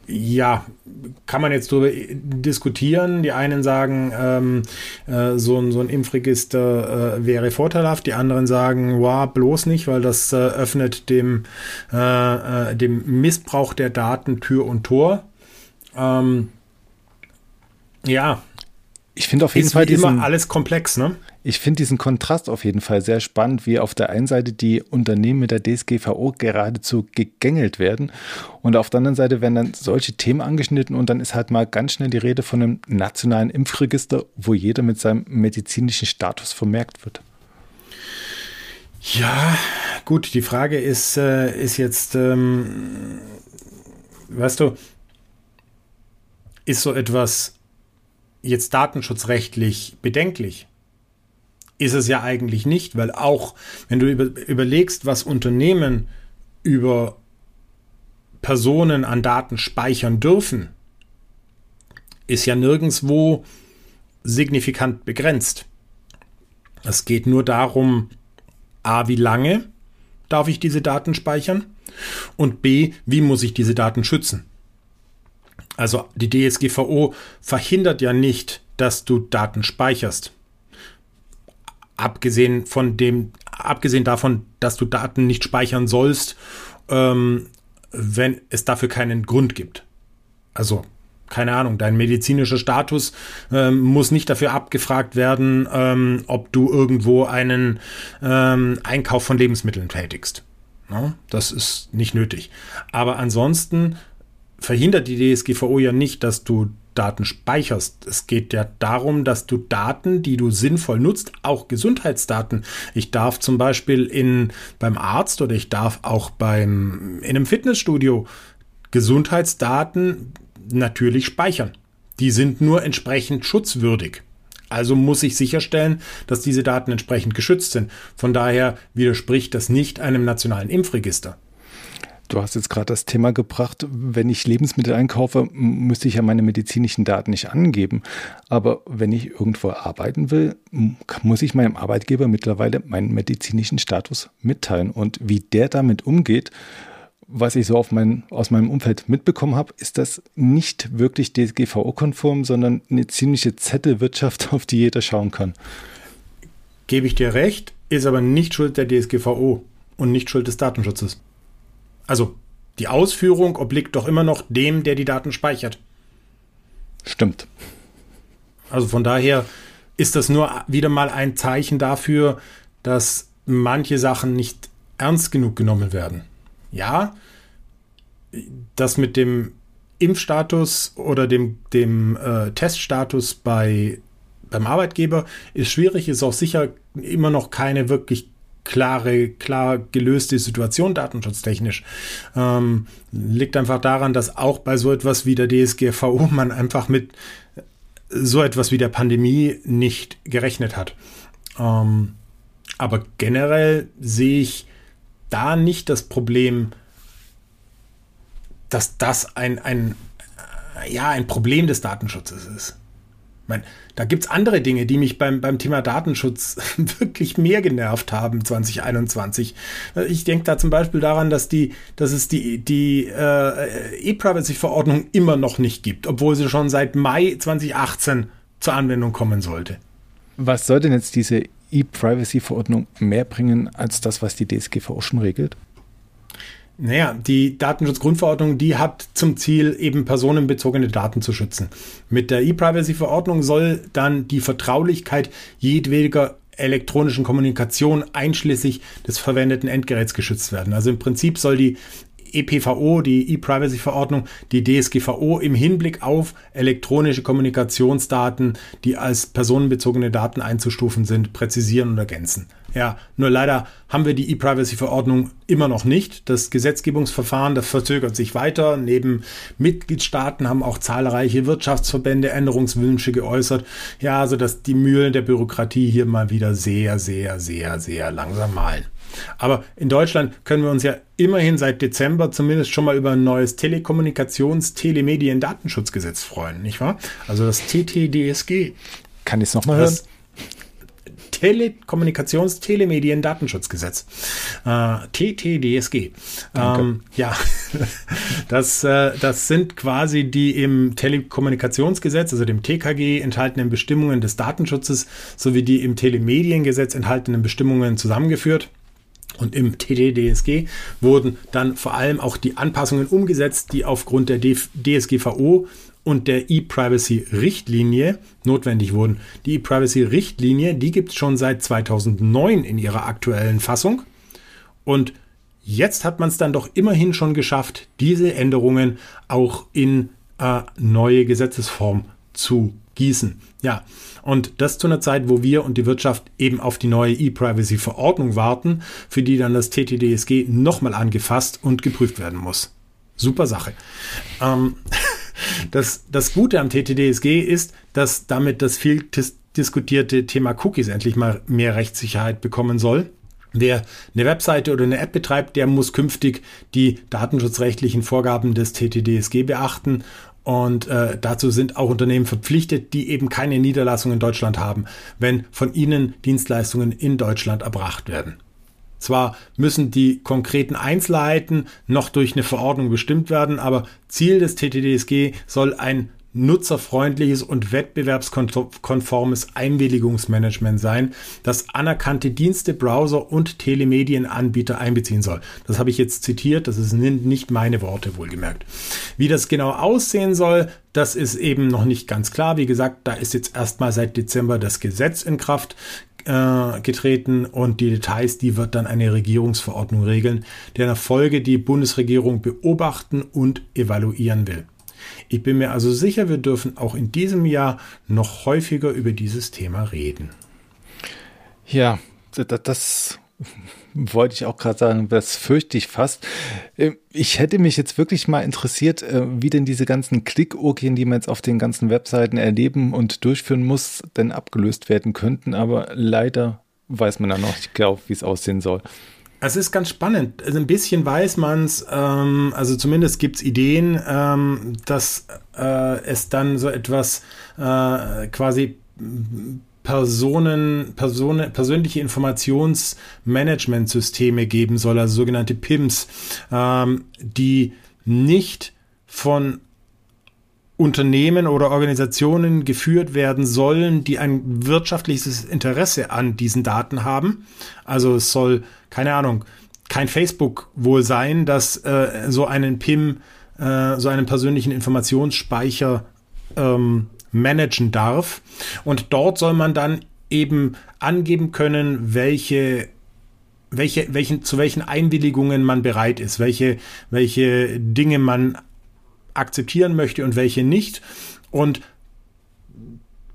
ja, kann man jetzt darüber diskutieren. Die einen sagen, ähm, äh, so, ein, so ein Impfregister äh, wäre vorteilhaft. Die anderen sagen, wow, bloß nicht, weil das äh, öffnet dem, äh, äh, dem Missbrauch der Daten Tür und Tor. Ähm, ja. Ich finde auf jeden Fall immer alles komplex, ne? Ich finde diesen Kontrast auf jeden Fall sehr spannend, wie auf der einen Seite die Unternehmen mit der DSGVO geradezu gegängelt werden und auf der anderen Seite werden dann solche Themen angeschnitten und dann ist halt mal ganz schnell die Rede von einem nationalen Impfregister, wo jeder mit seinem medizinischen Status vermerkt wird. Ja, gut, die Frage ist, äh, ist jetzt, ähm, weißt du, ist so etwas jetzt datenschutzrechtlich bedenklich? Ist es ja eigentlich nicht, weil auch wenn du über, überlegst, was Unternehmen über Personen an Daten speichern dürfen, ist ja nirgendwo signifikant begrenzt. Es geht nur darum, a, wie lange darf ich diese Daten speichern und b, wie muss ich diese Daten schützen. Also die DSGVO verhindert ja nicht, dass du Daten speicherst abgesehen von dem, abgesehen davon, dass du Daten nicht speichern sollst, ähm, wenn es dafür keinen Grund gibt. Also keine Ahnung, dein medizinischer Status ähm, muss nicht dafür abgefragt werden, ähm, ob du irgendwo einen ähm, Einkauf von Lebensmitteln tätigst. No? Das ist nicht nötig. Aber ansonsten verhindert die DSGVO ja nicht, dass du Daten speicherst. Es geht ja darum, dass du Daten, die du sinnvoll nutzt, auch Gesundheitsdaten. Ich darf zum Beispiel in, beim Arzt oder ich darf auch beim, in einem Fitnessstudio Gesundheitsdaten natürlich speichern. Die sind nur entsprechend schutzwürdig. Also muss ich sicherstellen, dass diese Daten entsprechend geschützt sind. Von daher widerspricht das nicht einem nationalen Impfregister. Du hast jetzt gerade das Thema gebracht, wenn ich Lebensmittel einkaufe, müsste ich ja meine medizinischen Daten nicht angeben. Aber wenn ich irgendwo arbeiten will, muss ich meinem Arbeitgeber mittlerweile meinen medizinischen Status mitteilen. Und wie der damit umgeht, was ich so mein, aus meinem Umfeld mitbekommen habe, ist das nicht wirklich DSGVO-konform, sondern eine ziemliche Zettelwirtschaft, auf die jeder schauen kann. Gebe ich dir recht, ist aber nicht Schuld der DSGVO und nicht Schuld des Datenschutzes. Also die Ausführung obliegt doch immer noch dem, der die Daten speichert. Stimmt. Also von daher ist das nur wieder mal ein Zeichen dafür, dass manche Sachen nicht ernst genug genommen werden. Ja, das mit dem Impfstatus oder dem, dem äh, Teststatus bei, beim Arbeitgeber ist schwierig, ist auch sicher immer noch keine wirklich klare, klar gelöste Situation datenschutztechnisch. Ähm, liegt einfach daran, dass auch bei so etwas wie der DSGVO man einfach mit so etwas wie der Pandemie nicht gerechnet hat. Ähm, aber generell sehe ich da nicht das Problem, dass das ein, ein, ja, ein Problem des Datenschutzes ist. Meine, da gibt es andere Dinge, die mich beim, beim Thema Datenschutz wirklich mehr genervt haben 2021. Ich denke da zum Beispiel daran, dass, die, dass es die, die äh, E-Privacy-Verordnung immer noch nicht gibt, obwohl sie schon seit Mai 2018 zur Anwendung kommen sollte. Was soll denn jetzt diese E-Privacy-Verordnung mehr bringen als das, was die DSGVO schon regelt? Naja, die Datenschutzgrundverordnung, die hat zum Ziel, eben personenbezogene Daten zu schützen. Mit der E-Privacy-Verordnung soll dann die Vertraulichkeit jedweder elektronischen Kommunikation einschließlich des verwendeten Endgeräts geschützt werden. Also im Prinzip soll die EPVO, die E-Privacy-Verordnung, die DSGVO im Hinblick auf elektronische Kommunikationsdaten, die als personenbezogene Daten einzustufen sind, präzisieren und ergänzen. Ja, nur leider haben wir die E-Privacy-Verordnung immer noch nicht. Das Gesetzgebungsverfahren, das verzögert sich weiter. Neben Mitgliedstaaten haben auch zahlreiche Wirtschaftsverbände Änderungswünsche geäußert. Ja, also dass die Mühlen der Bürokratie hier mal wieder sehr, sehr, sehr, sehr langsam malen. Aber in Deutschland können wir uns ja immerhin seit Dezember zumindest schon mal über ein neues Telekommunikations-, Telemedien-, Datenschutzgesetz freuen, nicht wahr? Also das TTDSG. Kann ich es nochmal hören? Telekommunikations-, Telemedien-, Datenschutzgesetz. Äh, TTDSG. Ähm, ja, das, äh, das sind quasi die im Telekommunikationsgesetz, also dem TKG, enthaltenen Bestimmungen des Datenschutzes sowie die im Telemediengesetz enthaltenen Bestimmungen zusammengeführt. Und im TDDSG wurden dann vor allem auch die Anpassungen umgesetzt, die aufgrund der DSGVO und der E-Privacy-Richtlinie notwendig wurden. Die E-Privacy-Richtlinie, die gibt es schon seit 2009 in ihrer aktuellen Fassung. Und jetzt hat man es dann doch immerhin schon geschafft, diese Änderungen auch in äh, neue Gesetzesform zu gießen. Ja, und das zu einer Zeit, wo wir und die Wirtschaft eben auf die neue E-Privacy-Verordnung warten, für die dann das TTDSG nochmal angefasst und geprüft werden muss. Super Sache. Ähm, das, das Gute am TTDSG ist, dass damit das viel diskutierte Thema Cookies endlich mal mehr Rechtssicherheit bekommen soll. Wer eine Webseite oder eine App betreibt, der muss künftig die datenschutzrechtlichen Vorgaben des TTDSG beachten und äh, dazu sind auch Unternehmen verpflichtet, die eben keine Niederlassung in Deutschland haben, wenn von ihnen Dienstleistungen in Deutschland erbracht werden. Zwar müssen die konkreten Einzelheiten noch durch eine Verordnung bestimmt werden, aber Ziel des TTDSG soll ein nutzerfreundliches und wettbewerbskonformes Einwilligungsmanagement sein, das anerkannte Dienste, Browser und Telemedienanbieter einbeziehen soll. Das habe ich jetzt zitiert, das sind nicht meine Worte wohlgemerkt. Wie das genau aussehen soll, das ist eben noch nicht ganz klar. Wie gesagt, da ist jetzt erstmal seit Dezember das Gesetz in Kraft äh, getreten und die Details, die wird dann eine Regierungsverordnung regeln, deren Folge die Bundesregierung beobachten und evaluieren will. Ich bin mir also sicher, wir dürfen auch in diesem Jahr noch häufiger über dieses Thema reden. Ja, das, das wollte ich auch gerade sagen, das fürchte ich fast. Ähm, ich hätte mich jetzt wirklich mal interessiert, äh, wie denn diese ganzen Klickorgien, die man jetzt auf den ganzen Webseiten erleben und durchführen muss, denn abgelöst werden könnten. Aber leider weiß man da noch nicht genau, wie es aussehen soll. Es ist ganz spannend. Also ein bisschen weiß man es, ähm, also zumindest gibt es Ideen, ähm, dass äh, es dann so etwas äh, quasi Personen, Personen, persönliche Informationsmanagementsysteme geben soll, also sogenannte PIMS, ähm, die nicht von Unternehmen oder Organisationen geführt werden sollen, die ein wirtschaftliches Interesse an diesen Daten haben. Also es soll, keine Ahnung, kein Facebook wohl sein, das äh, so einen PIM, äh, so einen persönlichen Informationsspeicher ähm, managen darf. Und dort soll man dann eben angeben können, welche welche, welchen, zu welchen Einwilligungen man bereit ist, welche, welche Dinge man akzeptieren möchte und welche nicht. Und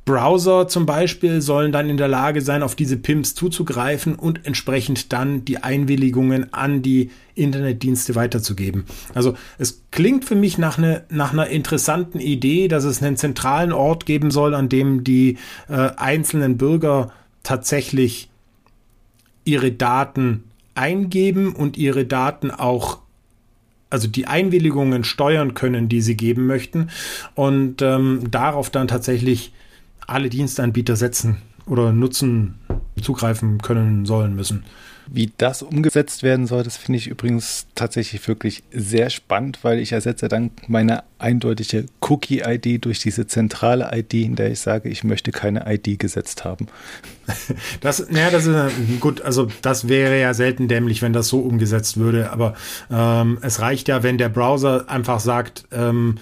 Browser zum Beispiel sollen dann in der Lage sein, auf diese PIMs zuzugreifen und entsprechend dann die Einwilligungen an die Internetdienste weiterzugeben. Also es klingt für mich nach, eine, nach einer interessanten Idee, dass es einen zentralen Ort geben soll, an dem die äh, einzelnen Bürger tatsächlich ihre Daten eingeben und ihre Daten auch also die Einwilligungen steuern können, die sie geben möchten und ähm, darauf dann tatsächlich alle Dienstanbieter setzen oder nutzen, zugreifen können sollen müssen. Wie das umgesetzt werden soll, das finde ich übrigens tatsächlich wirklich sehr spannend, weil ich ersetze dann meine eindeutige Cookie-ID durch diese zentrale ID, in der ich sage, ich möchte keine ID gesetzt haben. Das, naja, das ist gut, also das wäre ja selten dämlich, wenn das so umgesetzt würde, aber ähm, es reicht ja, wenn der Browser einfach sagt, ähm,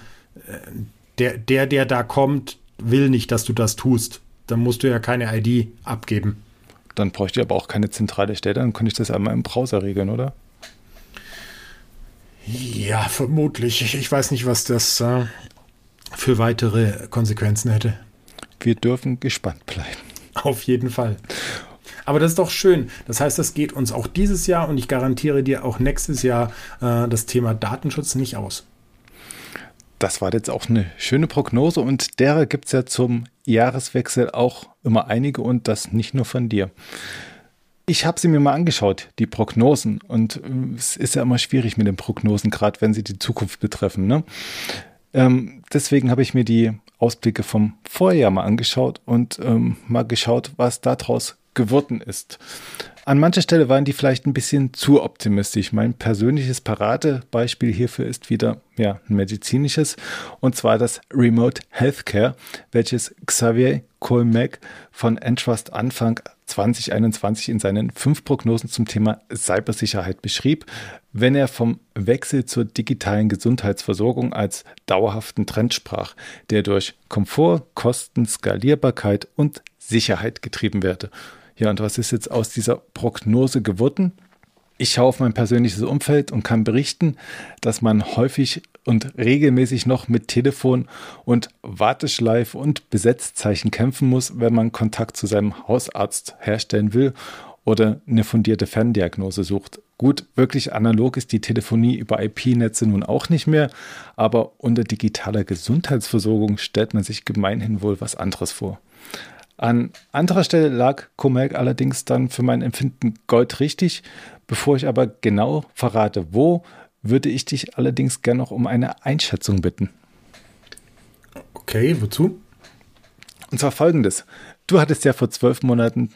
der, der, der da kommt, will nicht, dass du das tust. Dann musst du ja keine ID abgeben. Dann bräuchte ich aber auch keine zentrale Stelle, dann könnte ich das einmal im Browser regeln, oder? Ja, vermutlich. Ich, ich weiß nicht, was das äh, für weitere Konsequenzen hätte. Wir dürfen gespannt bleiben. Auf jeden Fall. Aber das ist doch schön. Das heißt, das geht uns auch dieses Jahr und ich garantiere dir auch nächstes Jahr äh, das Thema Datenschutz nicht aus. Das war jetzt auch eine schöne Prognose und derer gibt es ja zum Jahreswechsel auch immer einige und das nicht nur von dir. Ich habe sie mir mal angeschaut, die Prognosen. Und äh, es ist ja immer schwierig mit den Prognosen, gerade wenn sie die Zukunft betreffen. Ne? Ähm, deswegen habe ich mir die Ausblicke vom Vorjahr mal angeschaut und ähm, mal geschaut, was daraus geworden ist. An mancher Stelle waren die vielleicht ein bisschen zu optimistisch. Mein persönliches Paradebeispiel hierfür ist wieder ja, ein medizinisches, und zwar das Remote Healthcare, welches Xavier Colmec von Entrust Anfang 2021 in seinen fünf Prognosen zum Thema Cybersicherheit beschrieb, wenn er vom Wechsel zur digitalen Gesundheitsversorgung als dauerhaften Trend sprach, der durch Komfort, Kosten, Skalierbarkeit und Sicherheit getrieben werde. Ja, und was ist jetzt aus dieser Prognose geworden? Ich schaue auf mein persönliches Umfeld und kann berichten, dass man häufig und regelmäßig noch mit Telefon und Warteschleife und Besetzzeichen kämpfen muss, wenn man Kontakt zu seinem Hausarzt herstellen will oder eine fundierte Ferndiagnose sucht. Gut, wirklich analog ist die Telefonie über IP-Netze nun auch nicht mehr, aber unter digitaler Gesundheitsversorgung stellt man sich gemeinhin wohl was anderes vor. An anderer Stelle lag Comelc allerdings dann für mein Empfinden Gold richtig. Bevor ich aber genau verrate, wo, würde ich dich allerdings gerne noch um eine Einschätzung bitten. Okay, wozu? Und zwar folgendes. Du hattest ja vor zwölf Monaten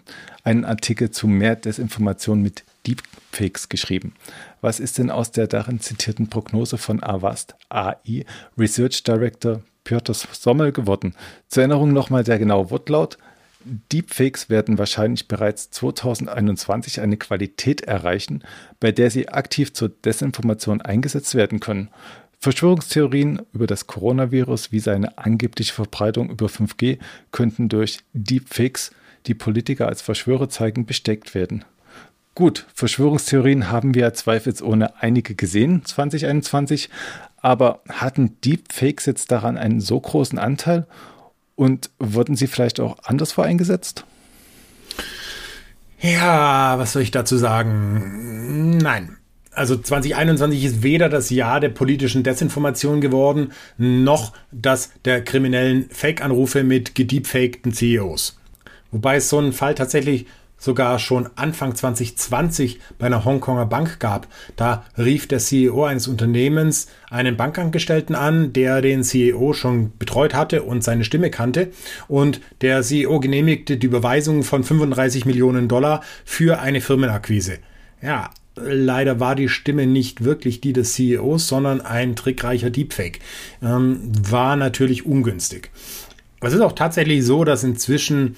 einen Artikel zu mehr Desinformation mit Deepfakes geschrieben. Was ist denn aus der darin zitierten Prognose von Avast AI Research Director Piotr Sommel geworden? Zur Erinnerung nochmal der genaue Wortlaut. Deepfakes werden wahrscheinlich bereits 2021 eine Qualität erreichen, bei der sie aktiv zur Desinformation eingesetzt werden können. Verschwörungstheorien über das Coronavirus wie seine angebliche Verbreitung über 5G könnten durch Deepfakes, die Politiker als Verschwörer zeigen, besteckt werden. Gut, Verschwörungstheorien haben wir zweifelsohne einige gesehen 2021, aber hatten Deepfakes jetzt daran einen so großen Anteil und wurden sie vielleicht auch anderswo eingesetzt? Ja, was soll ich dazu sagen? Nein. Also 2021 ist weder das Jahr der politischen Desinformation geworden, noch das der kriminellen Fake-Anrufe mit gedeepfakten CEOs. Wobei es so einen Fall tatsächlich sogar schon Anfang 2020 bei einer Hongkonger Bank gab. Da rief der CEO eines Unternehmens einen Bankangestellten an, der den CEO schon betreut hatte und seine Stimme kannte. Und der CEO genehmigte die Überweisung von 35 Millionen Dollar für eine Firmenakquise. Ja, leider war die Stimme nicht wirklich die des CEOs, sondern ein trickreicher Deepfake. Ähm, war natürlich ungünstig. Es ist auch tatsächlich so, dass inzwischen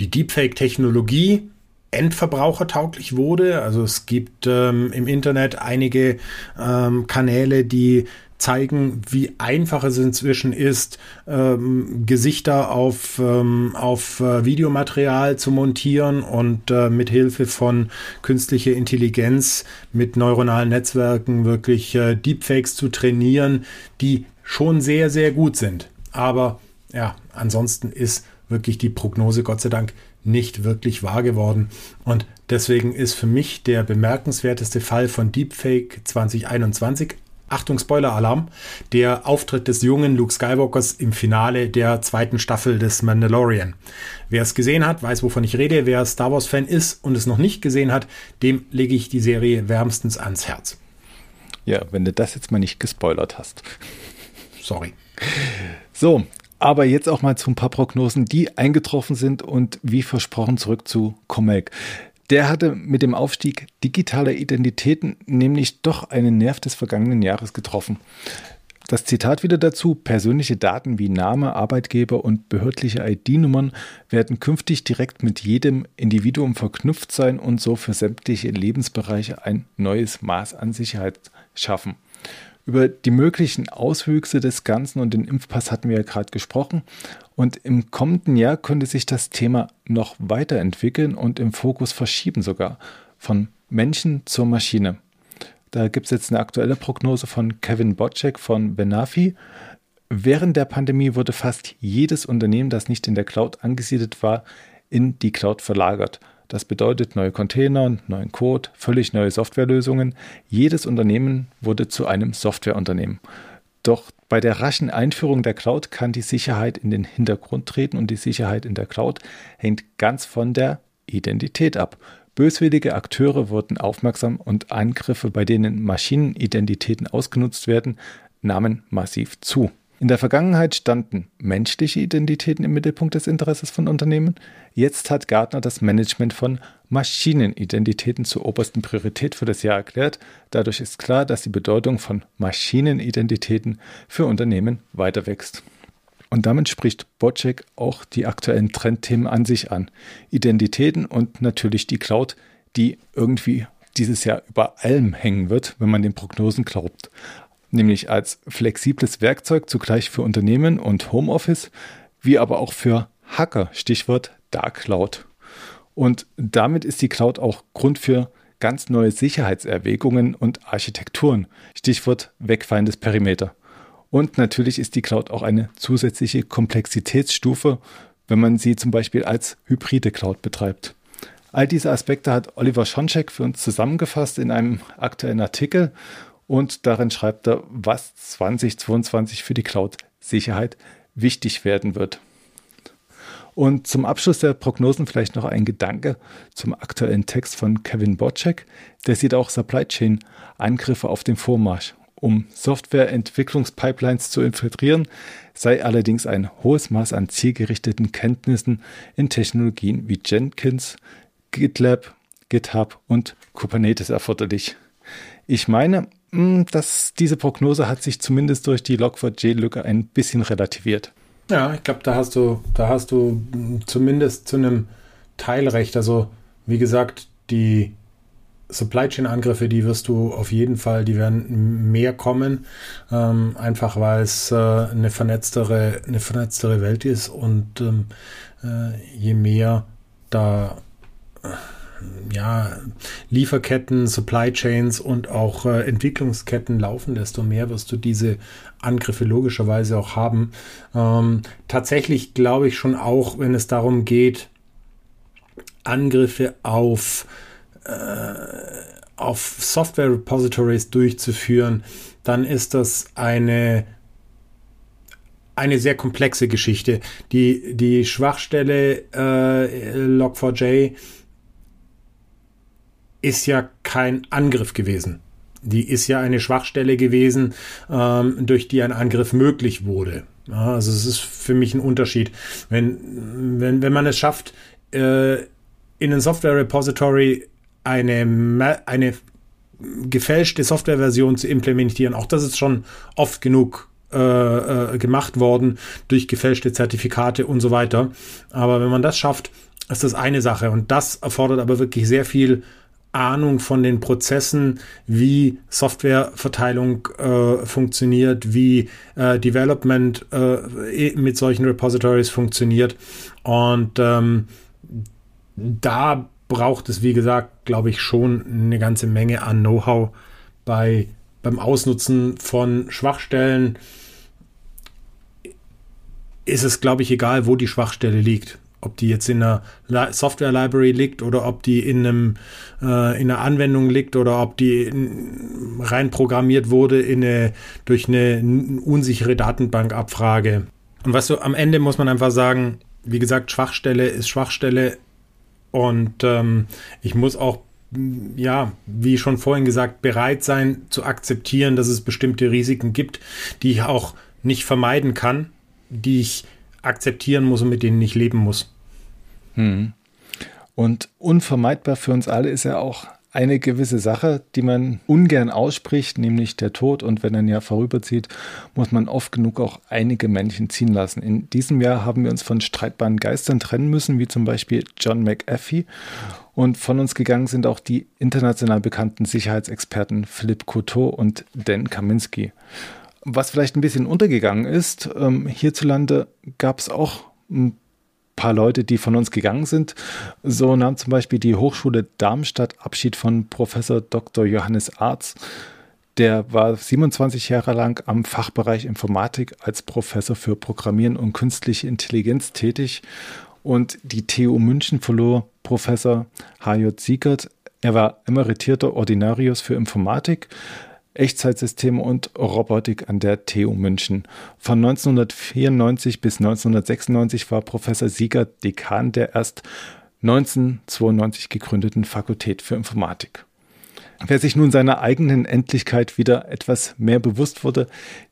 die Deepfake-Technologie endverbrauchertauglich wurde. Also es gibt ähm, im Internet einige ähm, Kanäle, die zeigen, wie einfach es inzwischen ist, ähm, Gesichter auf, ähm, auf äh, Videomaterial zu montieren und äh, mit Hilfe von künstlicher Intelligenz mit neuronalen Netzwerken wirklich äh, Deepfakes zu trainieren, die schon sehr, sehr gut sind. Aber ja, ansonsten ist wirklich die Prognose Gott sei Dank nicht wirklich wahr geworden. Und deswegen ist für mich der bemerkenswerteste Fall von Deepfake 2021 Achtung, Spoiler-Alarm, der Auftritt des jungen Luke Skywalkers im Finale der zweiten Staffel des Mandalorian. Wer es gesehen hat, weiß, wovon ich rede. Wer Star Wars-Fan ist und es noch nicht gesehen hat, dem lege ich die Serie wärmstens ans Herz. Ja, wenn du das jetzt mal nicht gespoilert hast. Sorry. So, aber jetzt auch mal zu ein paar Prognosen, die eingetroffen sind und wie versprochen zurück zu Comelc. Der hatte mit dem Aufstieg digitaler Identitäten nämlich doch einen Nerv des vergangenen Jahres getroffen. Das Zitat wieder dazu, persönliche Daten wie Name, Arbeitgeber und behördliche ID-Nummern werden künftig direkt mit jedem Individuum verknüpft sein und so für sämtliche Lebensbereiche ein neues Maß an Sicherheit schaffen. Über die möglichen Auswüchse des Ganzen und den Impfpass hatten wir ja gerade gesprochen. Und im kommenden Jahr könnte sich das Thema noch weiterentwickeln und im Fokus verschieben sogar von Menschen zur Maschine. Da gibt es jetzt eine aktuelle Prognose von Kevin Bocek von Benafi. Während der Pandemie wurde fast jedes Unternehmen, das nicht in der Cloud angesiedelt war, in die Cloud verlagert. Das bedeutet neue Container, neuen Code, völlig neue Softwarelösungen. Jedes Unternehmen wurde zu einem Softwareunternehmen. Doch bei der raschen Einführung der Cloud kann die Sicherheit in den Hintergrund treten und die Sicherheit in der Cloud hängt ganz von der Identität ab. Böswillige Akteure wurden aufmerksam und Angriffe, bei denen Maschinenidentitäten ausgenutzt werden, nahmen massiv zu. In der Vergangenheit standen menschliche Identitäten im Mittelpunkt des Interesses von Unternehmen. Jetzt hat Gartner das Management von Maschinenidentitäten zur obersten Priorität für das Jahr erklärt. Dadurch ist klar, dass die Bedeutung von Maschinenidentitäten für Unternehmen weiter wächst. Und damit spricht Bocek auch die aktuellen Trendthemen an sich an. Identitäten und natürlich die Cloud, die irgendwie dieses Jahr über allem hängen wird, wenn man den Prognosen glaubt. Nämlich als flexibles Werkzeug zugleich für Unternehmen und Homeoffice, wie aber auch für Hacker, Stichwort Dark Cloud. Und damit ist die Cloud auch Grund für ganz neue Sicherheitserwägungen und Architekturen, Stichwort wegfallendes Perimeter. Und natürlich ist die Cloud auch eine zusätzliche Komplexitätsstufe, wenn man sie zum Beispiel als hybride Cloud betreibt. All diese Aspekte hat Oliver Schoncheck für uns zusammengefasst in einem aktuellen Artikel und darin schreibt er, was 2022 für die Cloud-Sicherheit wichtig werden wird. Und zum Abschluss der Prognosen vielleicht noch ein Gedanke zum aktuellen Text von Kevin Bocek. Der sieht auch Supply Chain Angriffe auf den Vormarsch. Um Softwareentwicklungspipelines zu infiltrieren, sei allerdings ein hohes Maß an zielgerichteten Kenntnissen in Technologien wie Jenkins, GitLab, GitHub und Kubernetes erforderlich. Ich meine, dass diese Prognose hat sich zumindest durch die Log4j-Lücke ein bisschen relativiert. Ja, ich glaube, da hast du, da hast du hm, zumindest zu einem Teil recht. Also, wie gesagt, die Supply Chain Angriffe, die wirst du auf jeden Fall, die werden mehr kommen, ähm, einfach weil es äh, eine vernetztere, eine vernetztere Welt ist und ähm, äh, je mehr da äh, ja, Lieferketten, Supply Chains und auch äh, Entwicklungsketten laufen, desto mehr wirst du diese Angriffe logischerweise auch haben. Ähm, tatsächlich glaube ich schon auch, wenn es darum geht, Angriffe auf äh, auf Software Repositories durchzuführen, dann ist das eine eine sehr komplexe Geschichte. Die, die Schwachstelle äh, Log4j ist ja kein Angriff gewesen. Die ist ja eine Schwachstelle gewesen, ähm, durch die ein Angriff möglich wurde. Ja, also es ist für mich ein Unterschied. Wenn, wenn, wenn man es schafft, äh, in ein Software Repository eine, eine gefälschte Softwareversion zu implementieren. Auch das ist schon oft genug äh, äh, gemacht worden durch gefälschte Zertifikate und so weiter. Aber wenn man das schafft, ist das eine Sache. Und das erfordert aber wirklich sehr viel Ahnung von den Prozessen, wie Softwareverteilung äh, funktioniert, wie äh, Development äh, mit solchen Repositories funktioniert. Und ähm, da braucht es, wie gesagt, glaube ich, schon eine ganze Menge an Know-how bei, beim Ausnutzen von Schwachstellen. Ist es, glaube ich, egal, wo die Schwachstelle liegt. Ob die jetzt in einer Software Library liegt oder ob die in, einem, äh, in einer Anwendung liegt oder ob die in, rein programmiert wurde in eine, durch eine unsichere Datenbankabfrage. Und was so am Ende muss man einfach sagen, wie gesagt, Schwachstelle ist Schwachstelle und ähm, ich muss auch, ja, wie schon vorhin gesagt, bereit sein zu akzeptieren, dass es bestimmte Risiken gibt, die ich auch nicht vermeiden kann, die ich akzeptieren muss und mit denen ich leben muss. Hm. Und unvermeidbar für uns alle ist ja auch eine gewisse Sache, die man ungern ausspricht, nämlich der Tod. Und wenn ein Jahr vorüberzieht, muss man oft genug auch einige Männchen ziehen lassen. In diesem Jahr haben wir uns von streitbaren Geistern trennen müssen, wie zum Beispiel John McAfee. Und von uns gegangen sind auch die international bekannten Sicherheitsexperten Philipp Couteau und Dan Kaminski. Was vielleicht ein bisschen untergegangen ist, ähm, hierzulande gab es auch ein paar Leute, die von uns gegangen sind. So nahm zum Beispiel die Hochschule Darmstadt Abschied von Professor Dr. Johannes Arz. Der war 27 Jahre lang am Fachbereich Informatik als Professor für Programmieren und künstliche Intelligenz tätig. Und die TU München verlor Professor H.J. Siegert. Er war emeritierter Ordinarius für Informatik, Echtzeitsysteme und Robotik an der TU München. Von 1994 bis 1996 war Professor Sieger Dekan der erst 1992 gegründeten Fakultät für Informatik. Wer sich nun seiner eigenen Endlichkeit wieder etwas mehr bewusst wurde,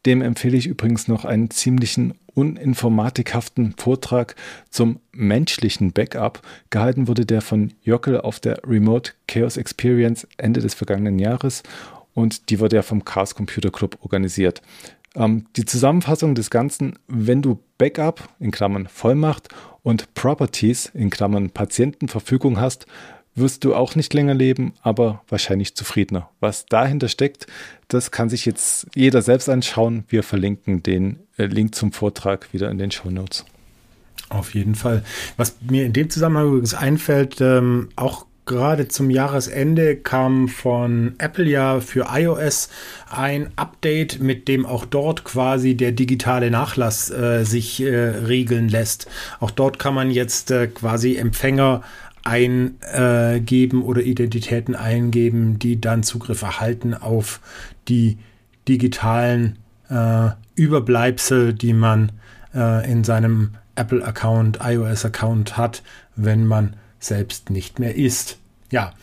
dem empfehle ich übrigens noch einen ziemlichen uninformatikhaften Vortrag zum menschlichen Backup. Gehalten wurde der von Jockel auf der Remote Chaos Experience Ende des vergangenen Jahres und die wurde ja vom Chaos Computer Club organisiert. Ähm, die Zusammenfassung des Ganzen, wenn du Backup in Klammern Vollmacht und Properties in Klammern Patientenverfügung hast, wirst du auch nicht länger leben, aber wahrscheinlich zufriedener. Was dahinter steckt, das kann sich jetzt jeder selbst anschauen. Wir verlinken den äh, Link zum Vortrag wieder in den Show Notes. Auf jeden Fall. Was mir in dem Zusammenhang übrigens einfällt, ähm, auch gerade zum Jahresende kam von Apple ja für iOS ein Update, mit dem auch dort quasi der digitale Nachlass äh, sich äh, regeln lässt. Auch dort kann man jetzt äh, quasi Empfänger eingeben oder Identitäten eingeben, die dann Zugriff erhalten auf die digitalen äh, Überbleibsel, die man äh, in seinem Apple-Account, iOS-Account hat, wenn man selbst nicht mehr ist. Ja.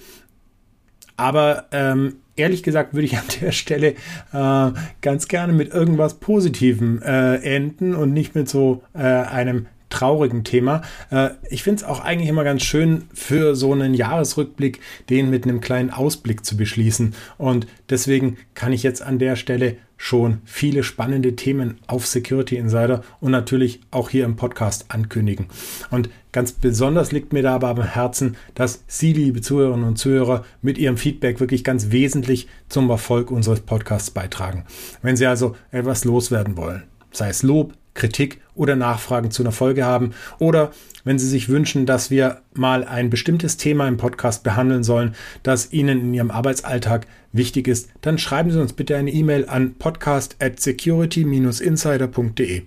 Aber ähm, ehrlich gesagt würde ich an der Stelle äh, ganz gerne mit irgendwas Positivem äh, enden und nicht mit so äh, einem traurigen Thema. Äh, ich finde es auch eigentlich immer ganz schön, für so einen Jahresrückblick den mit einem kleinen Ausblick zu beschließen. Und deswegen kann ich jetzt an der Stelle schon viele spannende Themen auf Security Insider und natürlich auch hier im Podcast ankündigen. Und ganz besonders liegt mir da aber am Herzen, dass Sie, liebe Zuhörerinnen und Zuhörer, mit Ihrem Feedback wirklich ganz wesentlich zum Erfolg unseres Podcasts beitragen. Wenn Sie also etwas loswerden wollen, sei es Lob, Kritik oder Nachfragen zu einer Folge haben oder wenn Sie sich wünschen, dass wir mal ein bestimmtes Thema im Podcast behandeln sollen, das Ihnen in Ihrem Arbeitsalltag wichtig ist, dann schreiben Sie uns bitte eine E-Mail an podcast at security-insider.de.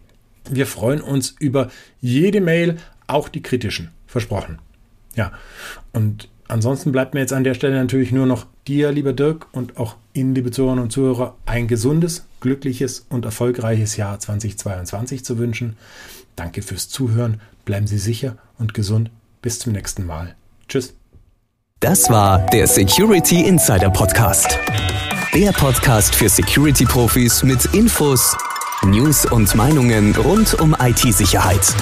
Wir freuen uns über jede Mail, auch die kritischen. Versprochen. Ja, und ansonsten bleibt mir jetzt an der Stelle natürlich nur noch dir, lieber Dirk, und auch Ihnen, liebe Zuhörerinnen und Zuhörer, ein gesundes, glückliches und erfolgreiches Jahr 2022 zu wünschen. Danke fürs Zuhören, bleiben Sie sicher und gesund. Bis zum nächsten Mal. Tschüss. Das war der Security Insider Podcast. Der Podcast für Security-Profis mit Infos, News und Meinungen rund um IT-Sicherheit.